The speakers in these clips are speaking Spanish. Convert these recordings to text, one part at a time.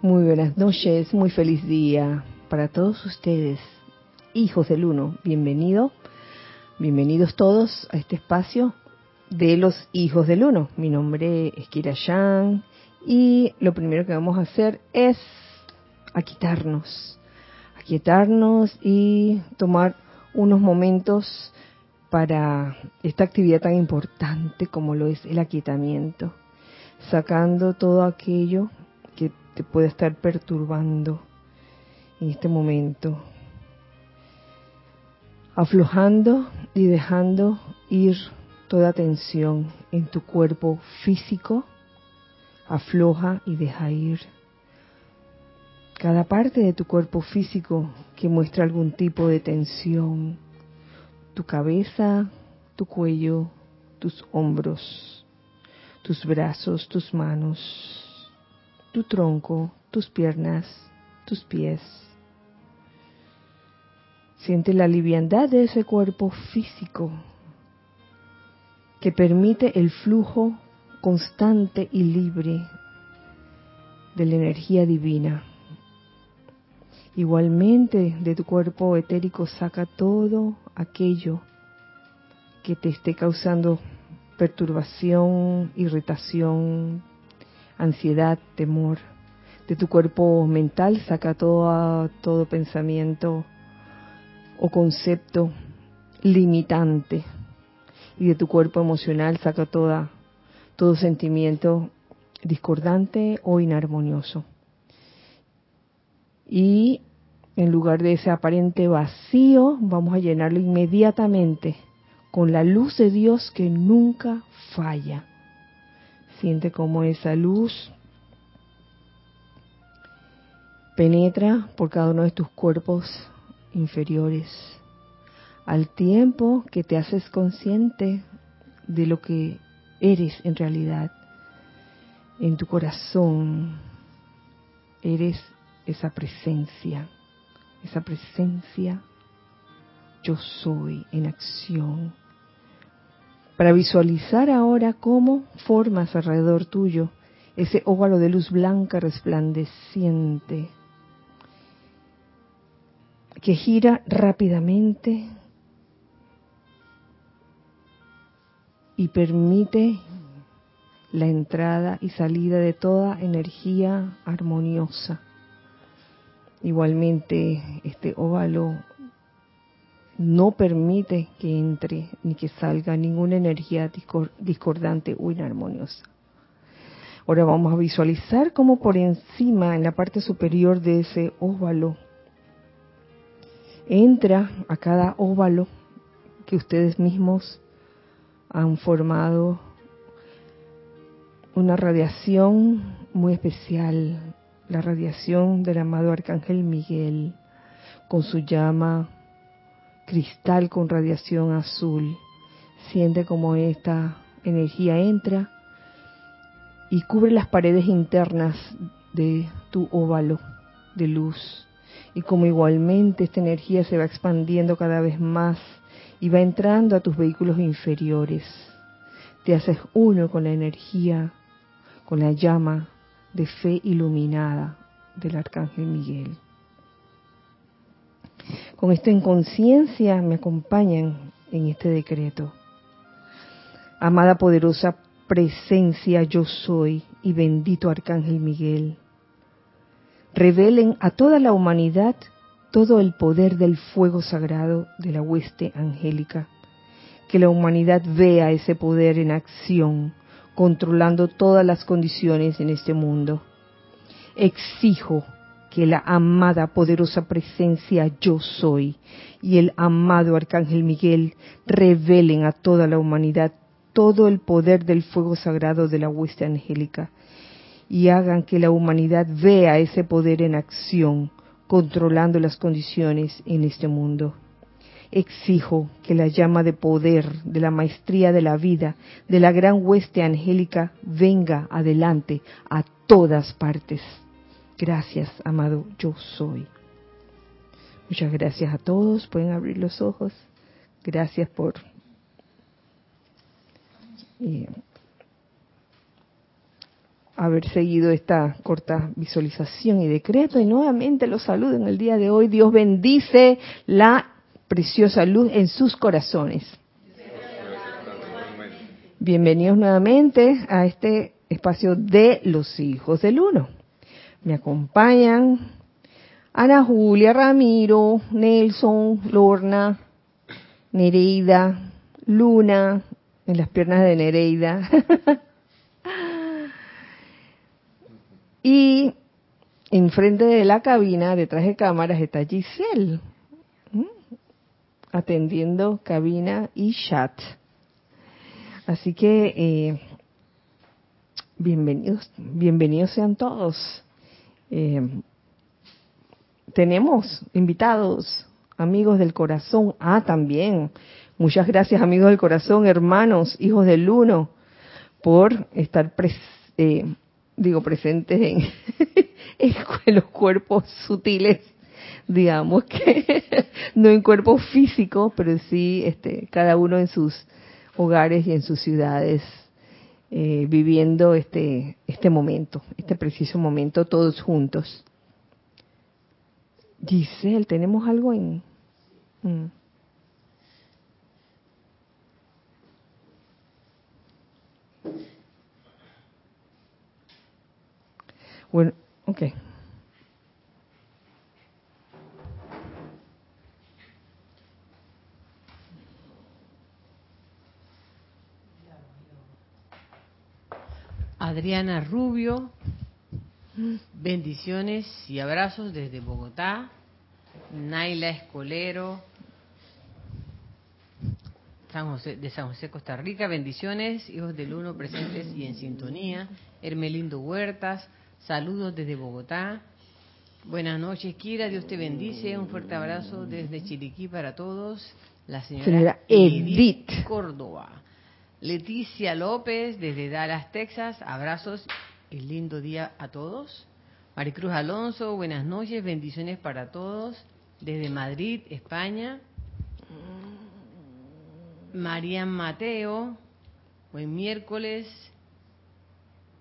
Muy buenas noches, muy feliz día para todos ustedes, hijos del uno. Bienvenido, bienvenidos todos a este espacio de los hijos del uno. Mi nombre es Kira Yang y lo primero que vamos a hacer es aquietarnos, aquietarnos y tomar unos momentos para esta actividad tan importante como lo es el aquietamiento, sacando todo aquello que te puede estar perturbando en este momento, aflojando y dejando ir toda tensión en tu cuerpo físico, afloja y deja ir. Cada parte de tu cuerpo físico que muestra algún tipo de tensión, tu cabeza, tu cuello, tus hombros, tus brazos, tus manos, tu tronco, tus piernas, tus pies. Siente la liviandad de ese cuerpo físico que permite el flujo constante y libre de la energía divina. Igualmente de tu cuerpo etérico saca todo aquello que te esté causando perturbación, irritación, ansiedad, temor. De tu cuerpo mental saca todo, todo pensamiento o concepto limitante. Y de tu cuerpo emocional saca toda, todo sentimiento discordante o inarmonioso. Y en lugar de ese aparente vacío, vamos a llenarlo inmediatamente con la luz de Dios que nunca falla. Siente como esa luz penetra por cada uno de tus cuerpos inferiores, al tiempo que te haces consciente de lo que eres en realidad. En tu corazón eres esa presencia esa presencia yo soy en acción. Para visualizar ahora cómo formas alrededor tuyo ese óvalo de luz blanca resplandeciente que gira rápidamente y permite la entrada y salida de toda energía armoniosa. Igualmente, este óvalo no permite que entre ni que salga ninguna energía discordante o inarmoniosa. Ahora vamos a visualizar cómo por encima, en la parte superior de ese óvalo, entra a cada óvalo que ustedes mismos han formado una radiación muy especial, la radiación del amado Arcángel Miguel con su llama cristal con radiación azul. Siente como esta energía entra y cubre las paredes internas de tu óvalo de luz. Y como igualmente esta energía se va expandiendo cada vez más y va entrando a tus vehículos inferiores. Te haces uno con la energía, con la llama de fe iluminada del Arcángel Miguel. Con esto en conciencia me acompañan en este decreto. Amada poderosa presencia yo soy y bendito Arcángel Miguel. Revelen a toda la humanidad todo el poder del fuego sagrado de la hueste angélica. Que la humanidad vea ese poder en acción controlando todas las condiciones en este mundo. Exijo que la amada poderosa presencia yo soy y el amado arcángel Miguel revelen a toda la humanidad todo el poder del fuego sagrado de la hueste angélica y hagan que la humanidad vea ese poder en acción, controlando las condiciones en este mundo exijo que la llama de poder, de la maestría de la vida, de la gran hueste angélica venga adelante a todas partes. Gracias, amado, yo soy. Muchas gracias a todos, pueden abrir los ojos. Gracias por eh, haber seguido esta corta visualización y decreto y nuevamente los saludo en el día de hoy. Dios bendice la preciosa luz en sus corazones. Bienvenidos nuevamente a este espacio de los hijos del uno. Me acompañan Ana Julia, Ramiro, Nelson, Lorna, Nereida, Luna, en las piernas de Nereida. y enfrente de la cabina, detrás de cámaras, está Giselle, atendiendo cabina y chat. Así que eh, bienvenidos, bienvenidos sean todos. Eh, tenemos invitados, amigos del corazón. Ah, también. Muchas gracias, amigos del corazón, hermanos, hijos del uno, por estar eh, digo presentes en, los cuerpos sutiles digamos que no en cuerpos físicos, pero sí este, cada uno en sus hogares y en sus ciudades eh, viviendo este, este momento, este preciso momento todos juntos. Giselle, ¿tenemos algo en...? Mm. Bueno, ok. Adriana Rubio, bendiciones y abrazos desde Bogotá. Naila Escolero, San José, de San José, Costa Rica, bendiciones, hijos del uno presentes y en sintonía. Hermelindo Huertas, saludos desde Bogotá. Buenas noches, Kira, Dios te bendice. Un fuerte abrazo desde Chiriquí para todos. La señora, Edith Córdoba. Leticia López desde Dallas, Texas. Abrazos y lindo día a todos. Maricruz Alonso, buenas noches, bendiciones para todos. Desde Madrid, España. Marian Mateo, buen miércoles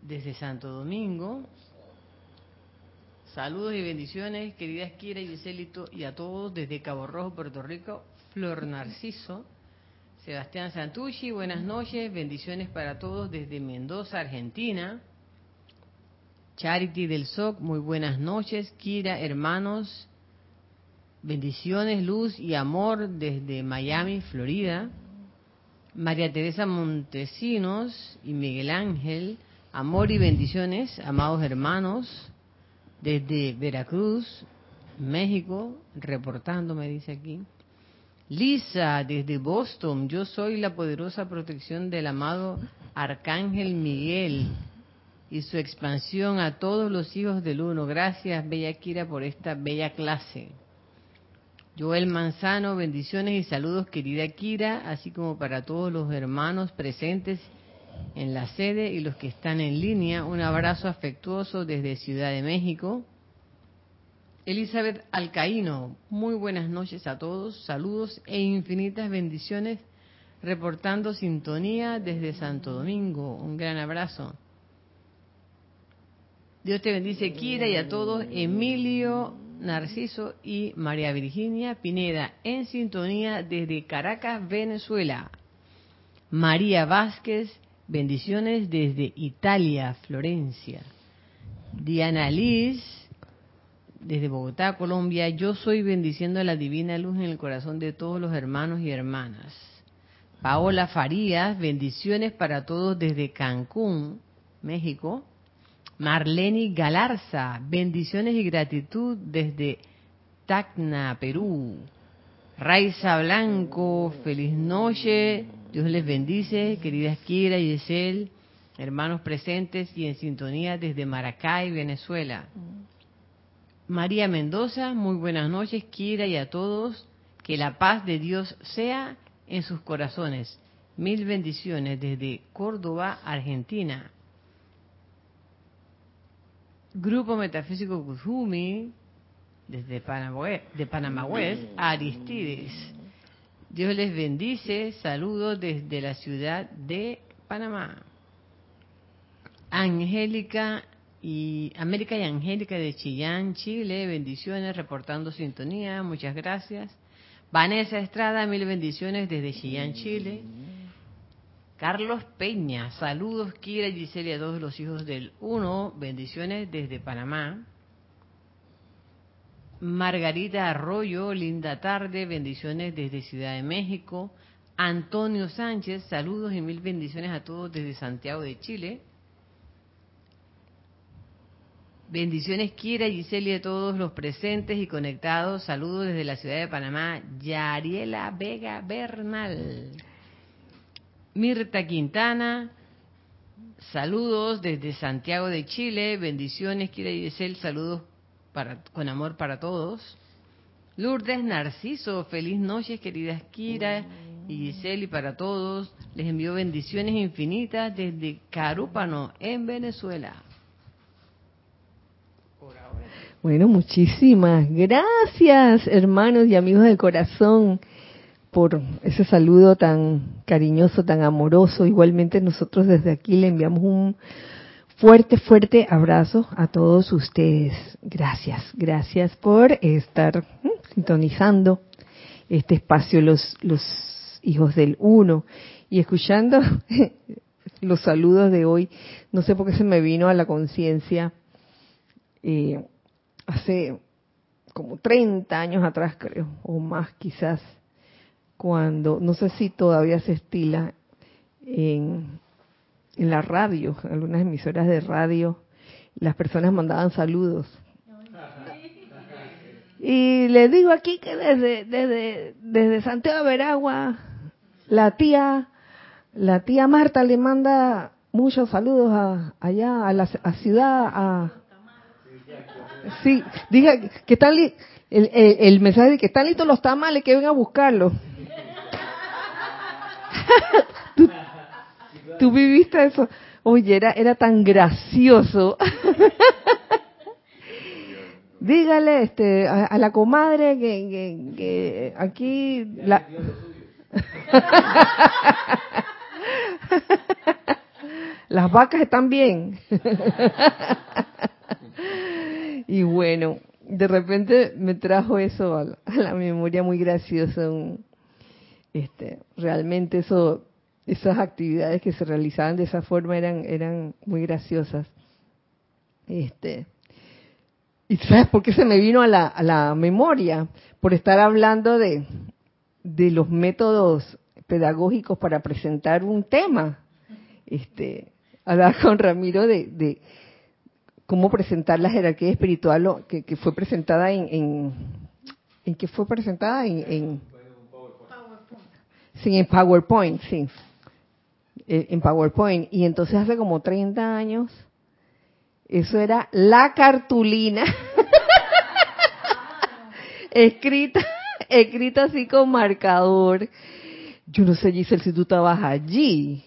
desde Santo Domingo. Saludos y bendiciones, queridas Kira y Giselito, y a todos desde Cabo Rojo, Puerto Rico. Flor Narciso. Sebastián Santucci, buenas noches, bendiciones para todos desde Mendoza, Argentina. Charity del SOC, muy buenas noches. Kira, hermanos, bendiciones, luz y amor desde Miami, Florida. María Teresa Montesinos y Miguel Ángel, amor y bendiciones, amados hermanos, desde Veracruz, México, reportando, me dice aquí. Lisa, desde Boston, yo soy la poderosa protección del amado Arcángel Miguel y su expansión a todos los hijos del uno. Gracias, Bella Kira, por esta bella clase. Joel Manzano, bendiciones y saludos, querida Kira, así como para todos los hermanos presentes en la sede y los que están en línea. Un abrazo afectuoso desde Ciudad de México. Elizabeth Alcaíno, muy buenas noches a todos, saludos e infinitas bendiciones, reportando sintonía desde Santo Domingo. Un gran abrazo. Dios te bendice, Kira, y a todos, Emilio, Narciso y María Virginia Pineda, en sintonía desde Caracas, Venezuela. María Vázquez, bendiciones desde Italia, Florencia. Diana Liz, desde Bogotá, Colombia, yo soy bendiciendo la divina luz en el corazón de todos los hermanos y hermanas. Paola Farías, bendiciones para todos desde Cancún, México. Marlene Galarza, bendiciones y gratitud desde Tacna, Perú. Raiza Blanco, feliz noche, Dios les bendice, queridas Kira y Esel, hermanos presentes y en sintonía desde Maracay, Venezuela. María Mendoza, muy buenas noches, Kira y a todos. Que la paz de Dios sea en sus corazones. Mil bendiciones desde Córdoba, Argentina. Grupo Metafísico Kuzumi, desde Panamá, de Panamá West, Aristides. Dios les bendice. Saludos desde la ciudad de Panamá. Angélica y América y Angélica de Chillán, Chile, bendiciones, reportando sintonía, muchas gracias. Vanessa Estrada, mil bendiciones desde Chillán, Chile. Carlos Peña, saludos, Kira y Gisela, dos de los hijos del uno, bendiciones desde Panamá. Margarita Arroyo, linda tarde, bendiciones desde Ciudad de México. Antonio Sánchez, saludos y mil bendiciones a todos desde Santiago de Chile. Bendiciones Kira, Gisela y a todos los presentes y conectados. Saludos desde la ciudad de Panamá. Yariela Vega Bernal. Mirta Quintana. Saludos desde Santiago de Chile. Bendiciones Kira y Gisela. Saludos para, con amor para todos. Lourdes Narciso. Feliz noche queridas Kira y Gisela y para todos. Les envío bendiciones infinitas desde Carúpano en Venezuela. Bueno, muchísimas gracias, hermanos y amigos del corazón, por ese saludo tan cariñoso, tan amoroso. Igualmente nosotros desde aquí le enviamos un fuerte, fuerte abrazo a todos ustedes. Gracias, gracias por estar mm, sintonizando este espacio, los, los hijos del uno, y escuchando los saludos de hoy. No sé por qué se me vino a la conciencia. Eh, hace como 30 años atrás creo, o más quizás, cuando, no sé si todavía se estila en, en la radio, algunas emisoras de radio, las personas mandaban saludos. Y les digo aquí que desde, desde, desde Santiago de Veragua, la tía, la tía Marta le manda muchos saludos a, allá a la a ciudad, a, Sí, diga que están el, el, el, mensaje de que están listos los tamales que vengan a buscarlo. ¿Tú, viviste eso. Oye, era, era tan gracioso. Dígale este, a, la comadre que, que, que aquí la... las vacas están bien. Y bueno, de repente me trajo eso a la, memoria muy graciosa. este, realmente eso, esas actividades que se realizaban de esa forma eran, eran muy graciosas. Este, ¿Y sabes por qué se me vino a la, a la memoria? Por estar hablando de, los métodos pedagógicos para presentar un tema. Este, hablar con Ramiro de, cómo presentar la jerarquía espiritual que, que fue presentada en, en, en que fue presentada en, en sí en PowerPoint sí. Eh, en PowerPoint. Y entonces hace como 30 años eso era la cartulina escrita escrita así con marcador. Yo no sé Giselle si tú estabas allí.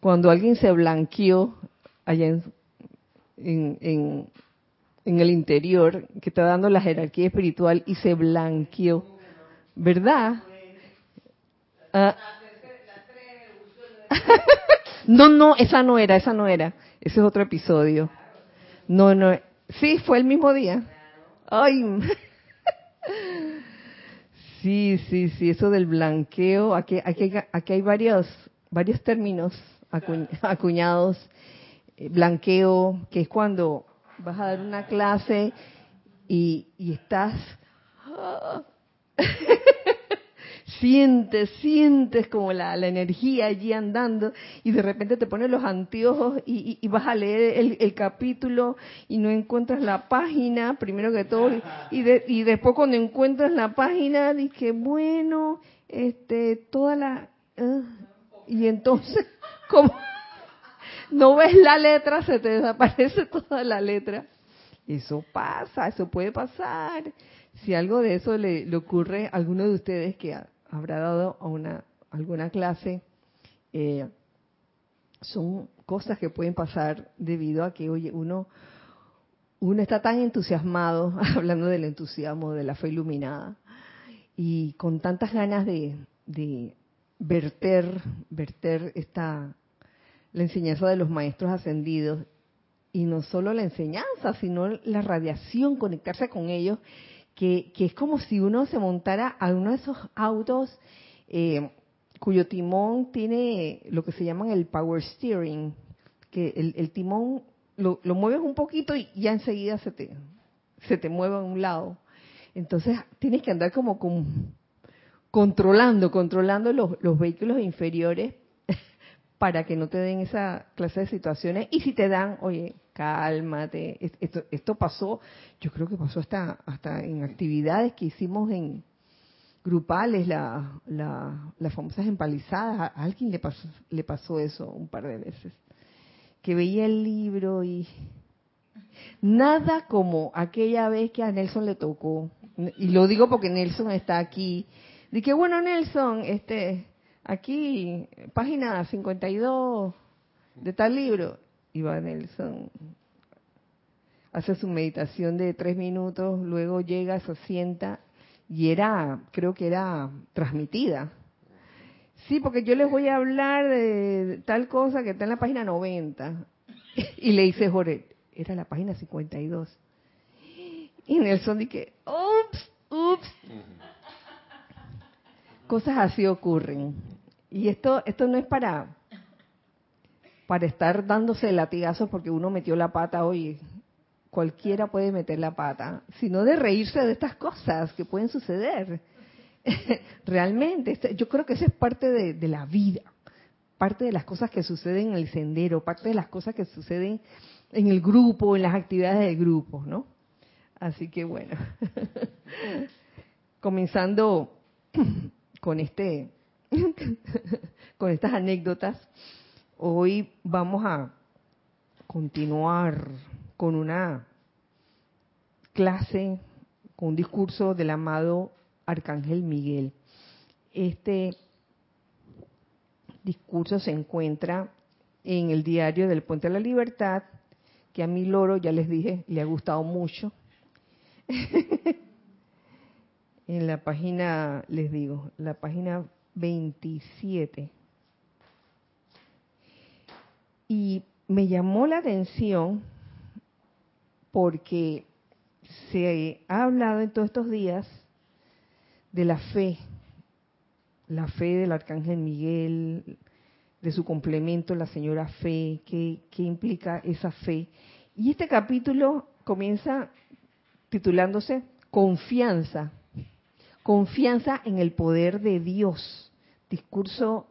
Cuando alguien se blanqueó allá en en, en, el interior, que está dando la jerarquía espiritual y se blanqueó. ¿Verdad? Ah. no, no, esa no era, esa no era. Ese es otro episodio. No, no. Sí, fue el mismo día. Ay. Sí, sí, sí, eso del blanqueo. Aquí, aquí, aquí hay varios, varios términos acuñados blanqueo, que es cuando vas a dar una clase y, estás... sientes, sientes como la, energía allí andando y de repente te pones los anteojos y, vas a leer el, capítulo y no encuentras la página, primero que todo, y, y después cuando encuentras la página, dije, bueno, este, toda la... Ah", y entonces, como no ves la letra, se te desaparece toda la letra. Eso pasa, eso puede pasar. Si algo de eso le, ocurre a alguno de ustedes que habrá dado a una, alguna clase, eh, son cosas que pueden pasar debido a que, oye, uno, uno está tan entusiasmado, hablando del entusiasmo, de la fe iluminada, y con tantas ganas de, de verter, verter esta la enseñanza de los maestros ascendidos. Y no solo la enseñanza, sino la radiación, conectarse con ellos, que, que es como si uno se montara a uno de esos autos eh, cuyo timón tiene lo que se llaman el power steering, que el, timón lo, lo, mueves un poquito y ya enseguida se te, se te mueve a un lado. Entonces tienes que andar como con, controlando, controlando los, los vehículos inferiores para que no te den esa clase de situaciones. Y si te dan, oye, cálmate. Esto, esto pasó, yo creo que pasó hasta, hasta en actividades que hicimos en grupales, la, la, las famosas empalizadas. A alguien le pasó, le pasó eso un par de veces. Que veía el libro y nada como aquella vez que a Nelson le tocó. Y lo digo porque Nelson está aquí Dije, bueno, Nelson, este, aquí, página 52 de tal libro. Y va Nelson, hace su meditación de tres minutos, luego llega, se sienta y era, creo que era transmitida. Sí, porque yo les voy a hablar de tal cosa que está en la página 90. Y le dice Jorge, era la página 52. Y Nelson dice, ups, ups cosas así ocurren. Y esto, esto no es para, para estar dándose latigazos porque uno metió la pata hoy. Cualquiera puede meter la pata, sino de reírse de estas cosas que pueden suceder. Realmente, este, yo creo que eso es parte de, de la vida, parte de las cosas que suceden en el sendero, parte de las cosas que suceden en el grupo, en las actividades del grupo, ¿no? Así que bueno, comenzando con este con estas anécdotas, hoy vamos a continuar con una clase, con un discurso del amado Arcángel Miguel. Este discurso se encuentra en el diario del Puente de la Libertad, que a mi loro, ya les dije, le ha gustado mucho. en la página, les digo, la página 27. Y me llamó la atención porque se ha hablado en todos estos días de la fe, la fe del arcángel Miguel, de su complemento, la señora fe, qué, qué implica esa fe. Y este capítulo comienza titulándose Confianza Confianza en el poder de Dios. Discurso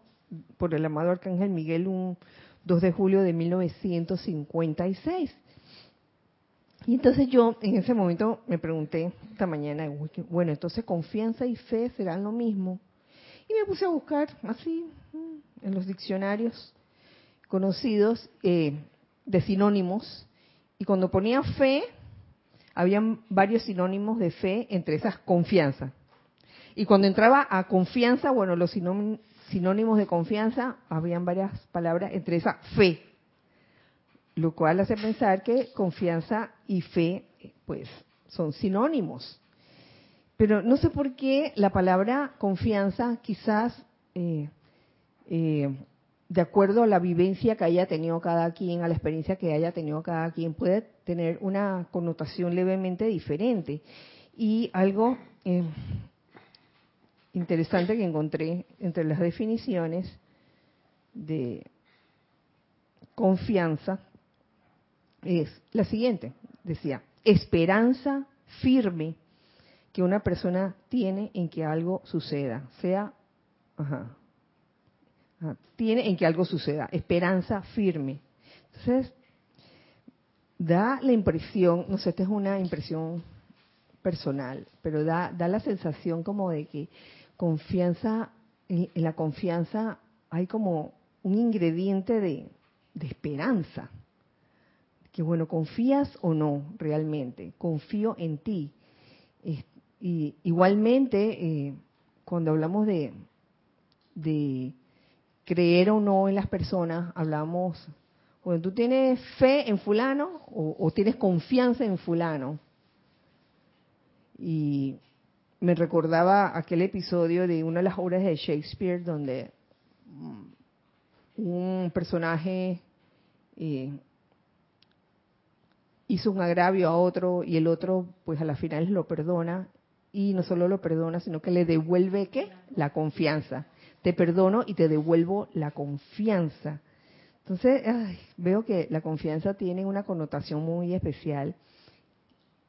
por el amado Arcángel Miguel, un 2 de julio de 1956. Y entonces yo en ese momento me pregunté esta mañana, bueno, entonces confianza y fe serán lo mismo. Y me puse a buscar así mm, en los diccionarios conocidos eh, de sinónimos. Y cuando ponía fe, habían varios sinónimos de fe entre esas confianza. Y cuando entraba a confianza, bueno, los sinónimos de confianza, habían varias palabras, entre esa fe, lo cual hace pensar que confianza y fe, pues, son sinónimos. Pero no sé por qué la palabra confianza quizás, eh, eh, de acuerdo a la vivencia que haya tenido cada quien, a la experiencia que haya tenido cada quien, puede tener una connotación levemente diferente. Y algo eh, interesante que encontré entre las definiciones de confianza es la siguiente. Decía, esperanza firme que una persona tiene en que algo suceda, sea, ajá, tiene en que algo suceda, esperanza firme. Entonces, da la impresión, no sé, esta es una impresión personal, pero da, da la sensación como de que confianza, en, la confianza hay como un ingrediente de, esperanza. Que bueno, confías o no realmente, confío en ti. y igualmente, eh, cuando hablamos de, de creer o no en las personas, hablamos, bueno, tú tienes fe en fulano o, o tienes confianza en fulano. Y me recordaba aquel episodio de una de las obras de Shakespeare donde mm, un personaje eh, hizo un agravio a otro y el otro pues a la final lo perdona y no solo lo perdona, sino que le devuelve qué? La confianza. Te perdono y te devuelvo la confianza. Entonces, veo que la confianza tiene una connotación muy especial,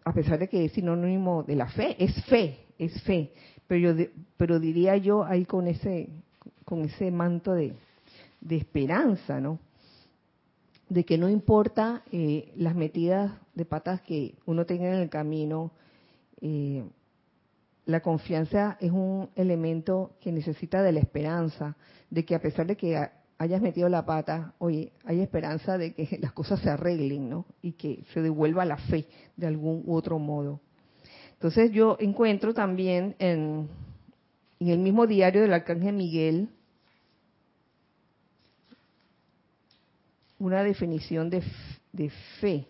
a pesar de que es sinónimo de la fe, es fe, es fe, pero, pero diría yo ahí con ese, con ese manto de, de esperanza, ¿no? De que no importa eh, las metidas de patas que uno tenga en el camino, eh, la confianza es un elemento que necesita de la esperanza, de que a pesar de que hayas metido la pata, oye, hay esperanza de que las cosas se arreglen, ¿no? Y que se devuelva la fe de algún u otro modo. Entonces yo encuentro también en, en el mismo diario del Arcángel Miguel una definición de, de fe,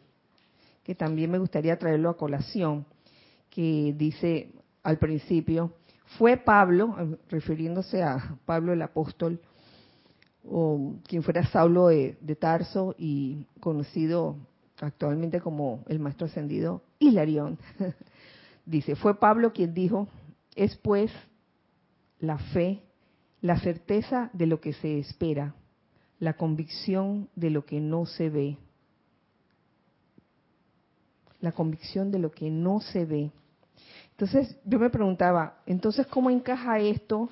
que también me gustaría traerlo a colación, que dice, al principio, fue Pablo, refiriéndose a Pablo el apóstol, o quien fuera Saulo de, Tarso y conocido actualmente como el maestro ascendido Hilarión. Dice, fue Pablo quien dijo, es pues la fe, la certeza de lo que se espera, la convicción de lo que no se ve. La convicción de lo que no se ve. Entonces yo me preguntaba, entonces ¿cómo encaja esto,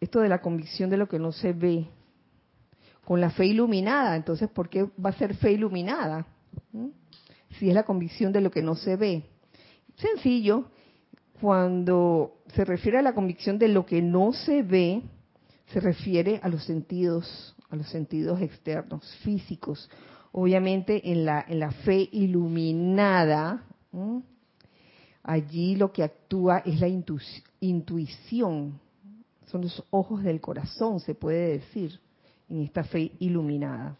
esto de la convicción de lo que no se ve, con la fe iluminada? Entonces, ¿por qué va a ser fe iluminada? ¿Mm? Si es la convicción de lo que no se ve. Sencillo, cuando se refiere a la convicción de lo que no se ve, se refiere a los sentidos, a los sentidos externos, físicos. Obviamente en la, en la fe iluminada, allí lo que actúa es la intuición, son los ojos del corazón, se puede decir, en esta fe iluminada.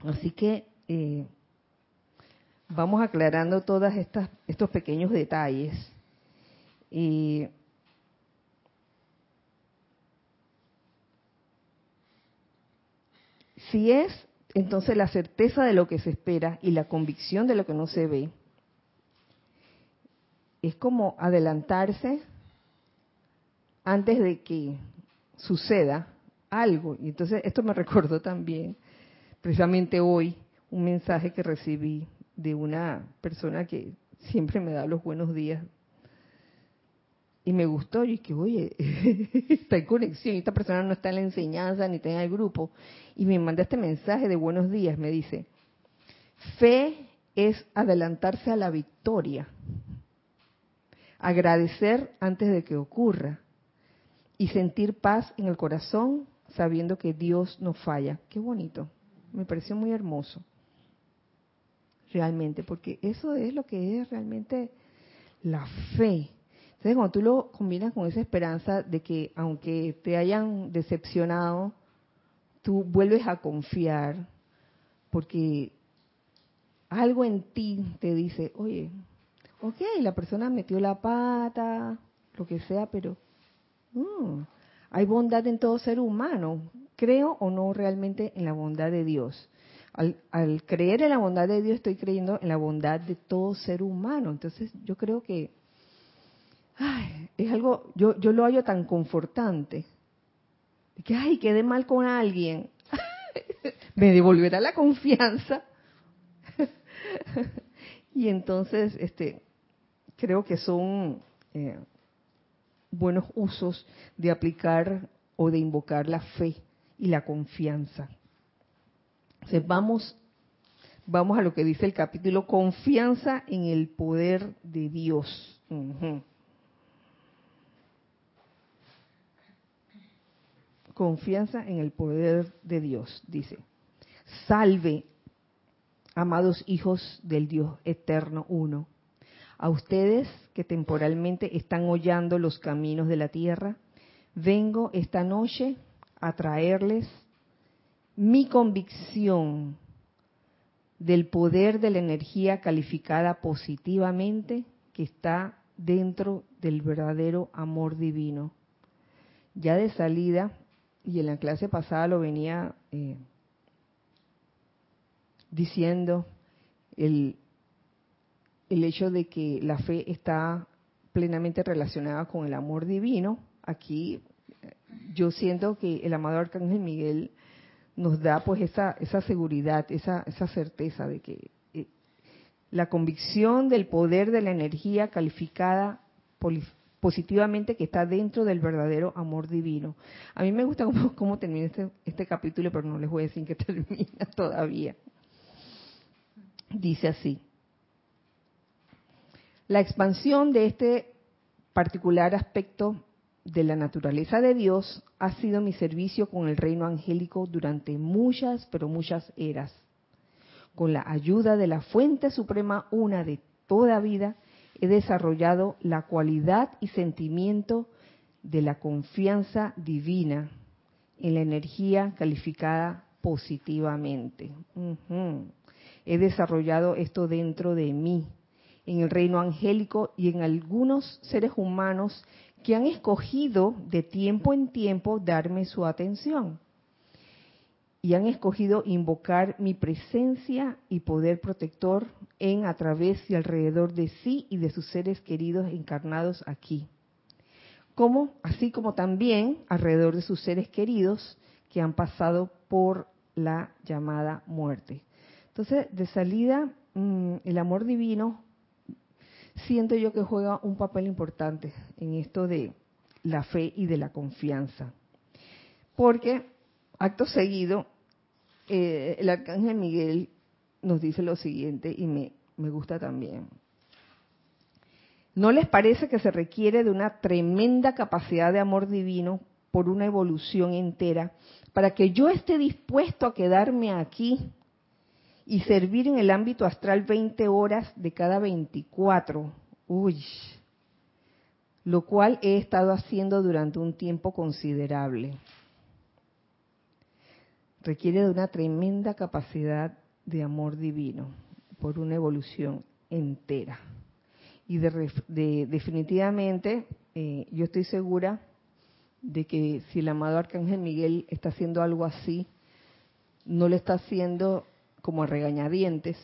Así que eh, vamos aclarando todos estos pequeños detalles. si es entonces la certeza de lo que se espera y la convicción de lo que no se ve, es como adelantarse antes de que suceda algo. Y entonces esto me recordó también, precisamente hoy, un mensaje que recibí de una persona que siempre me da los buenos días. Y me gustó, y que, oye, está en conexión, esta persona no está en la enseñanza ni está en el grupo. Y me manda este mensaje de buenos días, me dice, fe es adelantarse a la victoria agradecer antes de que ocurra y sentir paz en el corazón sabiendo que Dios no falla. Qué bonito, me pareció muy hermoso, realmente, porque eso es lo que es realmente la fe. Entonces, cuando tú lo combinas con esa esperanza de que aunque te hayan decepcionado, tú vuelves a confiar, porque algo en ti te dice, oye, ok, la persona metió la pata, lo que sea, pero mm, hay bondad en todo ser humano. ¿Creo o no realmente en la bondad de Dios? Al, creer en la bondad de Dios estoy creyendo en la bondad de todo ser humano. Entonces yo creo que es algo, yo, yo lo hallo tan confortante. Que, ay, quedé mal con alguien. Me devolverá la confianza. y entonces, este, creo que son eh, buenos usos de aplicar o de invocar la fe y la confianza. Vamos, vamos a lo que dice el capítulo, confianza en el poder de Dios. Confianza en el poder de Dios, dice. Salve, amados hijos del Dios eterno uno a ustedes que temporalmente están hollando los caminos de la tierra, vengo esta noche a traerles mi convicción del poder de la energía calificada positivamente que está dentro del verdadero amor divino. Ya de salida, y en la clase pasada lo venía eh, diciendo, el, el hecho de que la fe está plenamente relacionada con el amor divino. Aquí yo siento que el amado Arcángel Miguel nos da pues esa, esa seguridad, esa, esa certeza de que eh, la convicción del poder de la energía calificada positivamente que está dentro del verdadero amor divino. A mí me gusta cómo, termina este, este capítulo, pero no les voy a decir que termina todavía. Dice así. La expansión de este particular aspecto de la naturaleza de Dios ha sido mi servicio con el reino angélico durante muchas, pero muchas eras. Con la ayuda de la fuente suprema una de toda vida, he desarrollado la cualidad y sentimiento de la confianza divina en la energía calificada positivamente. He desarrollado esto dentro de mí, en el reino angélico y en algunos seres humanos que han escogido de tiempo en tiempo darme su atención y han escogido invocar mi presencia y poder protector en, a través y alrededor de sí y de sus seres queridos encarnados aquí. Como, así como también alrededor de sus seres queridos que han pasado por la llamada muerte. Entonces, de salida, mm, el amor divino siento yo que juega un papel importante en esto de la fe y de la confianza. Porque acto seguido, eh, el arcángel Miguel nos dice lo siguiente y me, me gusta también. ¿No les parece que se requiere de una tremenda capacidad de amor divino por una evolución entera para que yo esté dispuesto a quedarme aquí y servir en el ámbito astral 20 horas de cada 24. Uy, lo cual he estado haciendo durante un tiempo considerable. Requiere de una tremenda capacidad de amor divino por una evolución entera. Y de, definitivamente, eh, yo estoy segura de que si el amado Arcángel Miguel está haciendo algo así, no lo está haciendo como a regañadientes,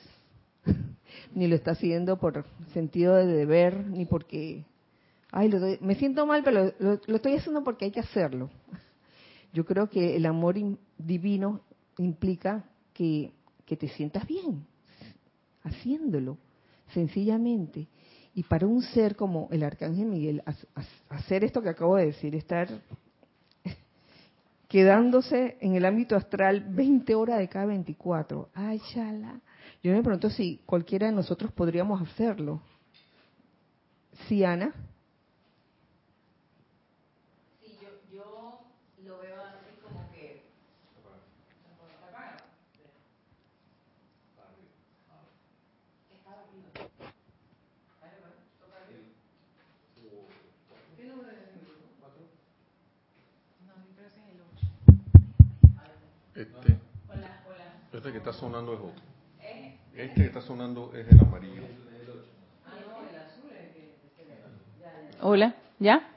ni lo está haciendo por sentido de deber, ni porque, ay, me siento mal, pero lo, estoy haciendo porque hay que hacerlo. Yo creo que el amor divino implica que, que te sientas bien haciéndolo, sencillamente. Y para un ser como el Arcángel Miguel, hacer esto que acabo de decir, estar quedándose en el ámbito astral 20 horas de cada 24. Ay, chala. Yo me pregunto si cualquiera de nosotros podríamos hacerlo. ¿Sí, Ana? Sí, yo, yo lo veo así como que... Este, este que está sonando es otro. Este que está sonando es el amarillo. Hola, ¿ya?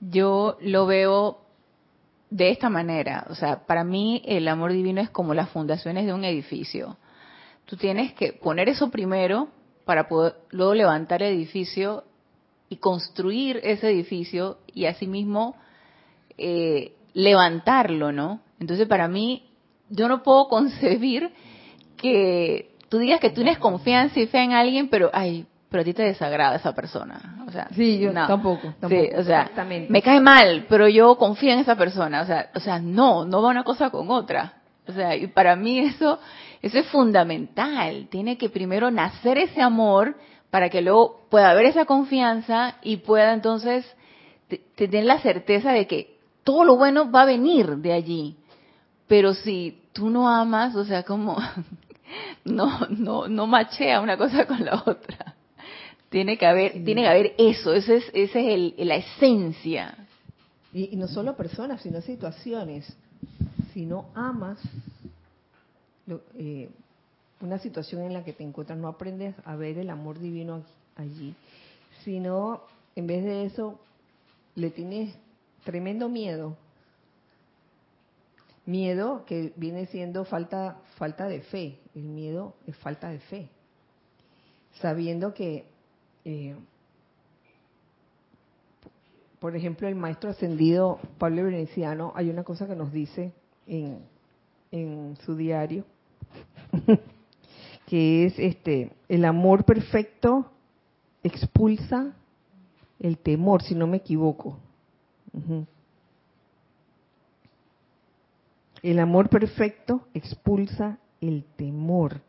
Yo lo veo de esta manera. O sea, para mí el amor divino es como las fundaciones de un edificio. Tú tienes que poner eso primero para poder luego levantar el edificio y construir ese edificio y asimismo eh, levantarlo, ¿no? Entonces, para mí, yo no puedo concebir que tú digas que tú tienes confianza y fe en alguien, pero, ay, pero a ti te desagrada esa persona. O sea, sí, yo tampoco, tampoco. Sí, o sea, me cae mal, pero yo confío en esa persona. O sea, o sea, no, no va una cosa con otra. O sea, y para mí eso, eso es fundamental. Tiene que primero nacer ese amor para que luego pueda haber esa confianza y pueda entonces tener la certeza de que todo lo bueno va a venir de allí. Pero si tú no amas, o sea, como no, no, no machea una cosa con la otra. Tiene que haber, tiene que haber eso, ese es, ese es el, la esencia. Y, no solo personas, sino situaciones. Si no amas eh, una situación en la que te encuentras, no aprendes a ver el amor divino allí, sino en vez de eso le tienes tremendo miedo. Miedo que viene siendo falta, falta de fe. El miedo es falta de fe. Sabiendo que, eh, por ejemplo, el maestro ascendido Pablo Veneciano, hay una cosa que nos dice en, en su diario, que es este el amor perfecto expulsa el temor, si no me equivoco. El amor perfecto expulsa el temor.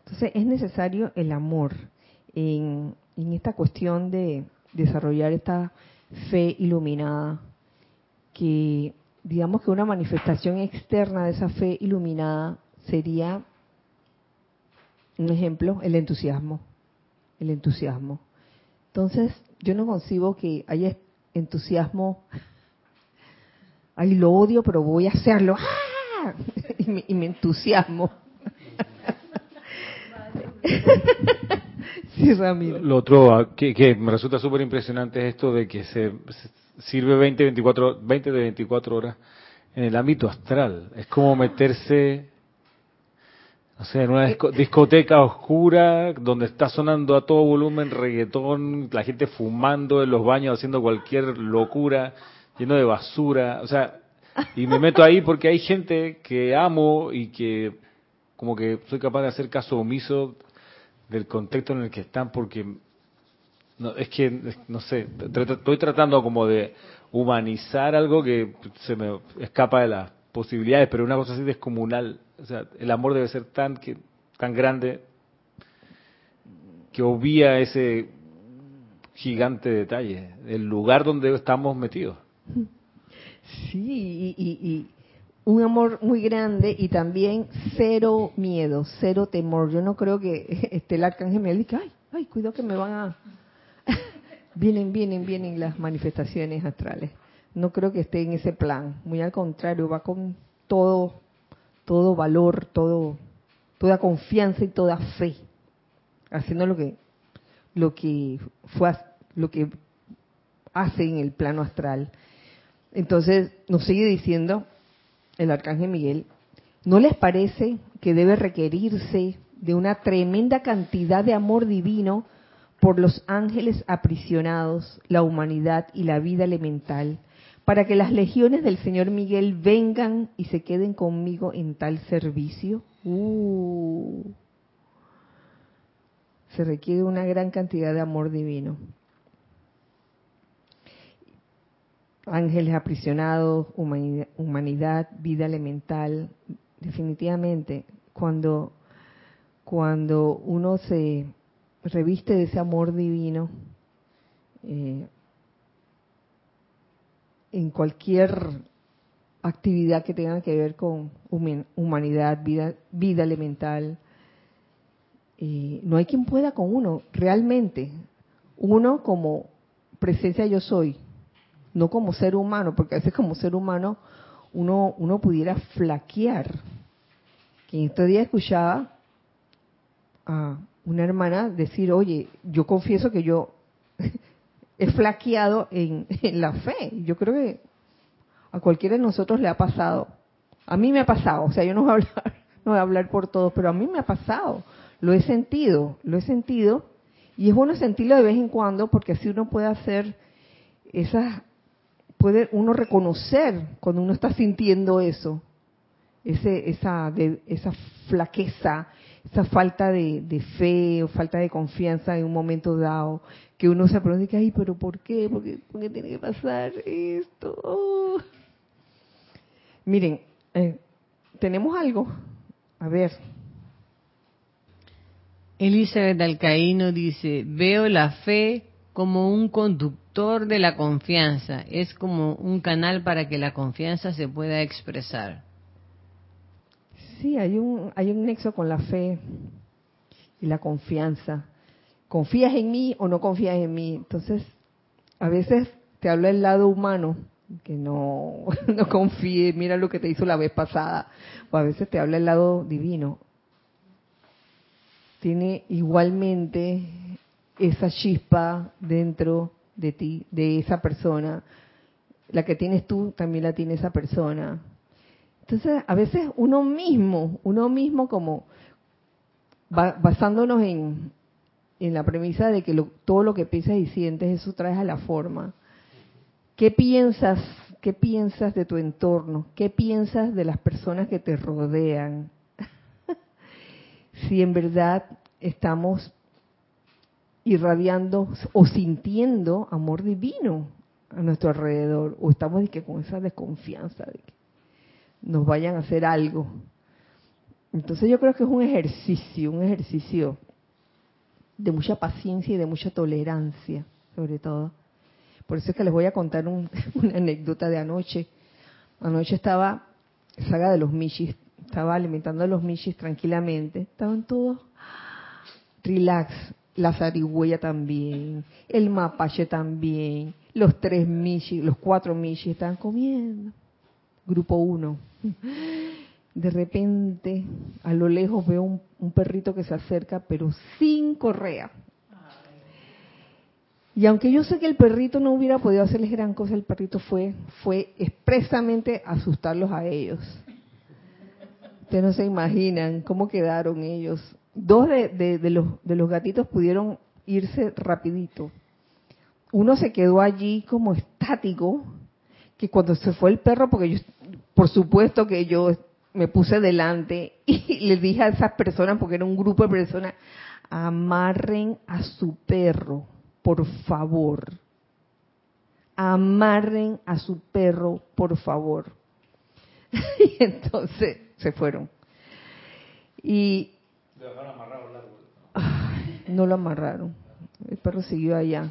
Entonces es necesario el amor en, en esta cuestión de desarrollar esta fe iluminada, que digamos que una manifestación externa de esa fe iluminada sería, un ejemplo, el entusiasmo. El entusiasmo. Entonces, yo no concibo que haya entusiasmo. Ay, lo odio, pero voy a hacerlo. ¡Ah! Y, me, entusiasmo. sí, Ramiro. Lo otro ah, que, me resulta súper impresionante es esto de que se, sirve 20, 24, 20 de 24 horas en el ámbito astral. Es como meterse o sea, en una discoteca oscura donde está sonando a todo volumen reggaetón, la gente fumando en los baños, haciendo cualquier locura, lleno de basura. O sea, y me meto ahí porque hay gente que amo y que como que soy capaz de hacer caso omiso del contexto en el que están porque no, es que, no sé, estoy tratando como de humanizar algo que se me escapa de las posibilidades, pero una cosa así descomunal o sea, el amor debe ser tan, que, tan grande que obvia ese gigante detalle, el lugar donde estamos metidos. Sí, y, un amor muy grande y también cero miedo, cero temor. Yo no creo que esté el arcángel me diga, ay, ay, cuidado que me van a... vienen, vienen, vienen las manifestaciones astrales. No creo que esté en ese plan. Muy al contrario, va con todo todo valor, todo, toda confianza y toda fe, haciendo lo que, lo que fue, lo que hace en el plano astral. Entonces nos sigue diciendo el arcángel Miguel, ¿no les parece que debe requerirse de una tremenda cantidad de amor divino por los ángeles aprisionados, la humanidad y la vida elemental? para que las legiones del Señor Miguel vengan y se queden conmigo en tal servicio? Uh, se requiere una gran cantidad de amor divino. Ángeles aprisionados, humanidad, vida elemental, definitivamente, cuando, cuando uno se reviste de ese amor divino, eh, en cualquier actividad que tenga que ver con humanidad, vida, vida elemental. no hay quien pueda con uno, realmente. Uno como presencia yo soy, no como ser humano, porque a veces como ser humano uno, uno pudiera flaquear. Que en estos días escuchaba a una hermana decir, oye, yo confieso que yo es flaqueado en, la fe. Yo creo que a cualquiera de nosotros le ha pasado. A mí me ha pasado, o sea, yo no voy a hablar, no voy a hablar por todos, pero a mí me ha pasado. Lo he sentido, lo he sentido y es bueno sentirlo de vez en cuando porque así uno puede hacer esas puede uno reconocer cuando uno está sintiendo eso, ese, esa, de, esa flaqueza, esa falta de, fe o falta de confianza en un momento dado, que uno se pregunta, ay, pero ¿por qué? ¿Por qué, tiene que pasar esto? Miren, eh, tenemos algo. A ver. Elizabeth Alcaíno dice, veo la fe como un conductor de la confianza, es como un canal para que la confianza se pueda expresar. Sí, hay un, hay un nexo con la fe y la confianza. ¿Confías en mí o no confías en mí? Entonces, a veces te habla el lado humano, que no, no confíe, mira lo que te hizo la vez pasada. O a veces te habla el lado divino. Tiene igualmente esa chispa dentro de ti, de esa persona, la que tienes tú también la tiene esa persona. Entonces, a veces uno mismo, uno mismo como basándonos en, en la premisa de que todo lo que piensas y sientes, eso traes a la forma. ¿Qué piensas? ¿Qué piensas de tu entorno? ¿Qué piensas de las personas que te rodean? si en verdad estamos irradiando o sintiendo amor divino a nuestro alrededor, o estamos con esa desconfianza de que nos vayan a hacer algo. Entonces yo creo que es un ejercicio, un ejercicio de mucha paciencia y de mucha tolerancia, sobre todo. Por eso es que les voy a contar una anécdota de anoche. Anoche estaba, saga de los Mishis, estaba alimentando a los Mishis tranquilamente. Estaban todos relax. La zarigüeya también, el mapache también, los tres Mishis, los cuatro Mishis estaban comiendo. Grupo uno. De repente, a lo lejos veo un, perrito que se acerca, pero sin correa. Y aunque yo sé que el perrito no hubiera podido hacerles gran cosa, el perrito fue, fue expresamente asustarlos a ellos. Ustedes no se imaginan cómo quedaron ellos. Dos de, los, de los gatitos pudieron irse rapidito. Uno se quedó allí como estático, que cuando se fue el perro, porque yo, por supuesto que yo me puse delante y les dije a esas personas, porque era un grupo de personas, amarren a su perro, por favor. Amarren a su perro, por favor. y entonces se fueron. Y no lo amarraron. El perro siguió allá.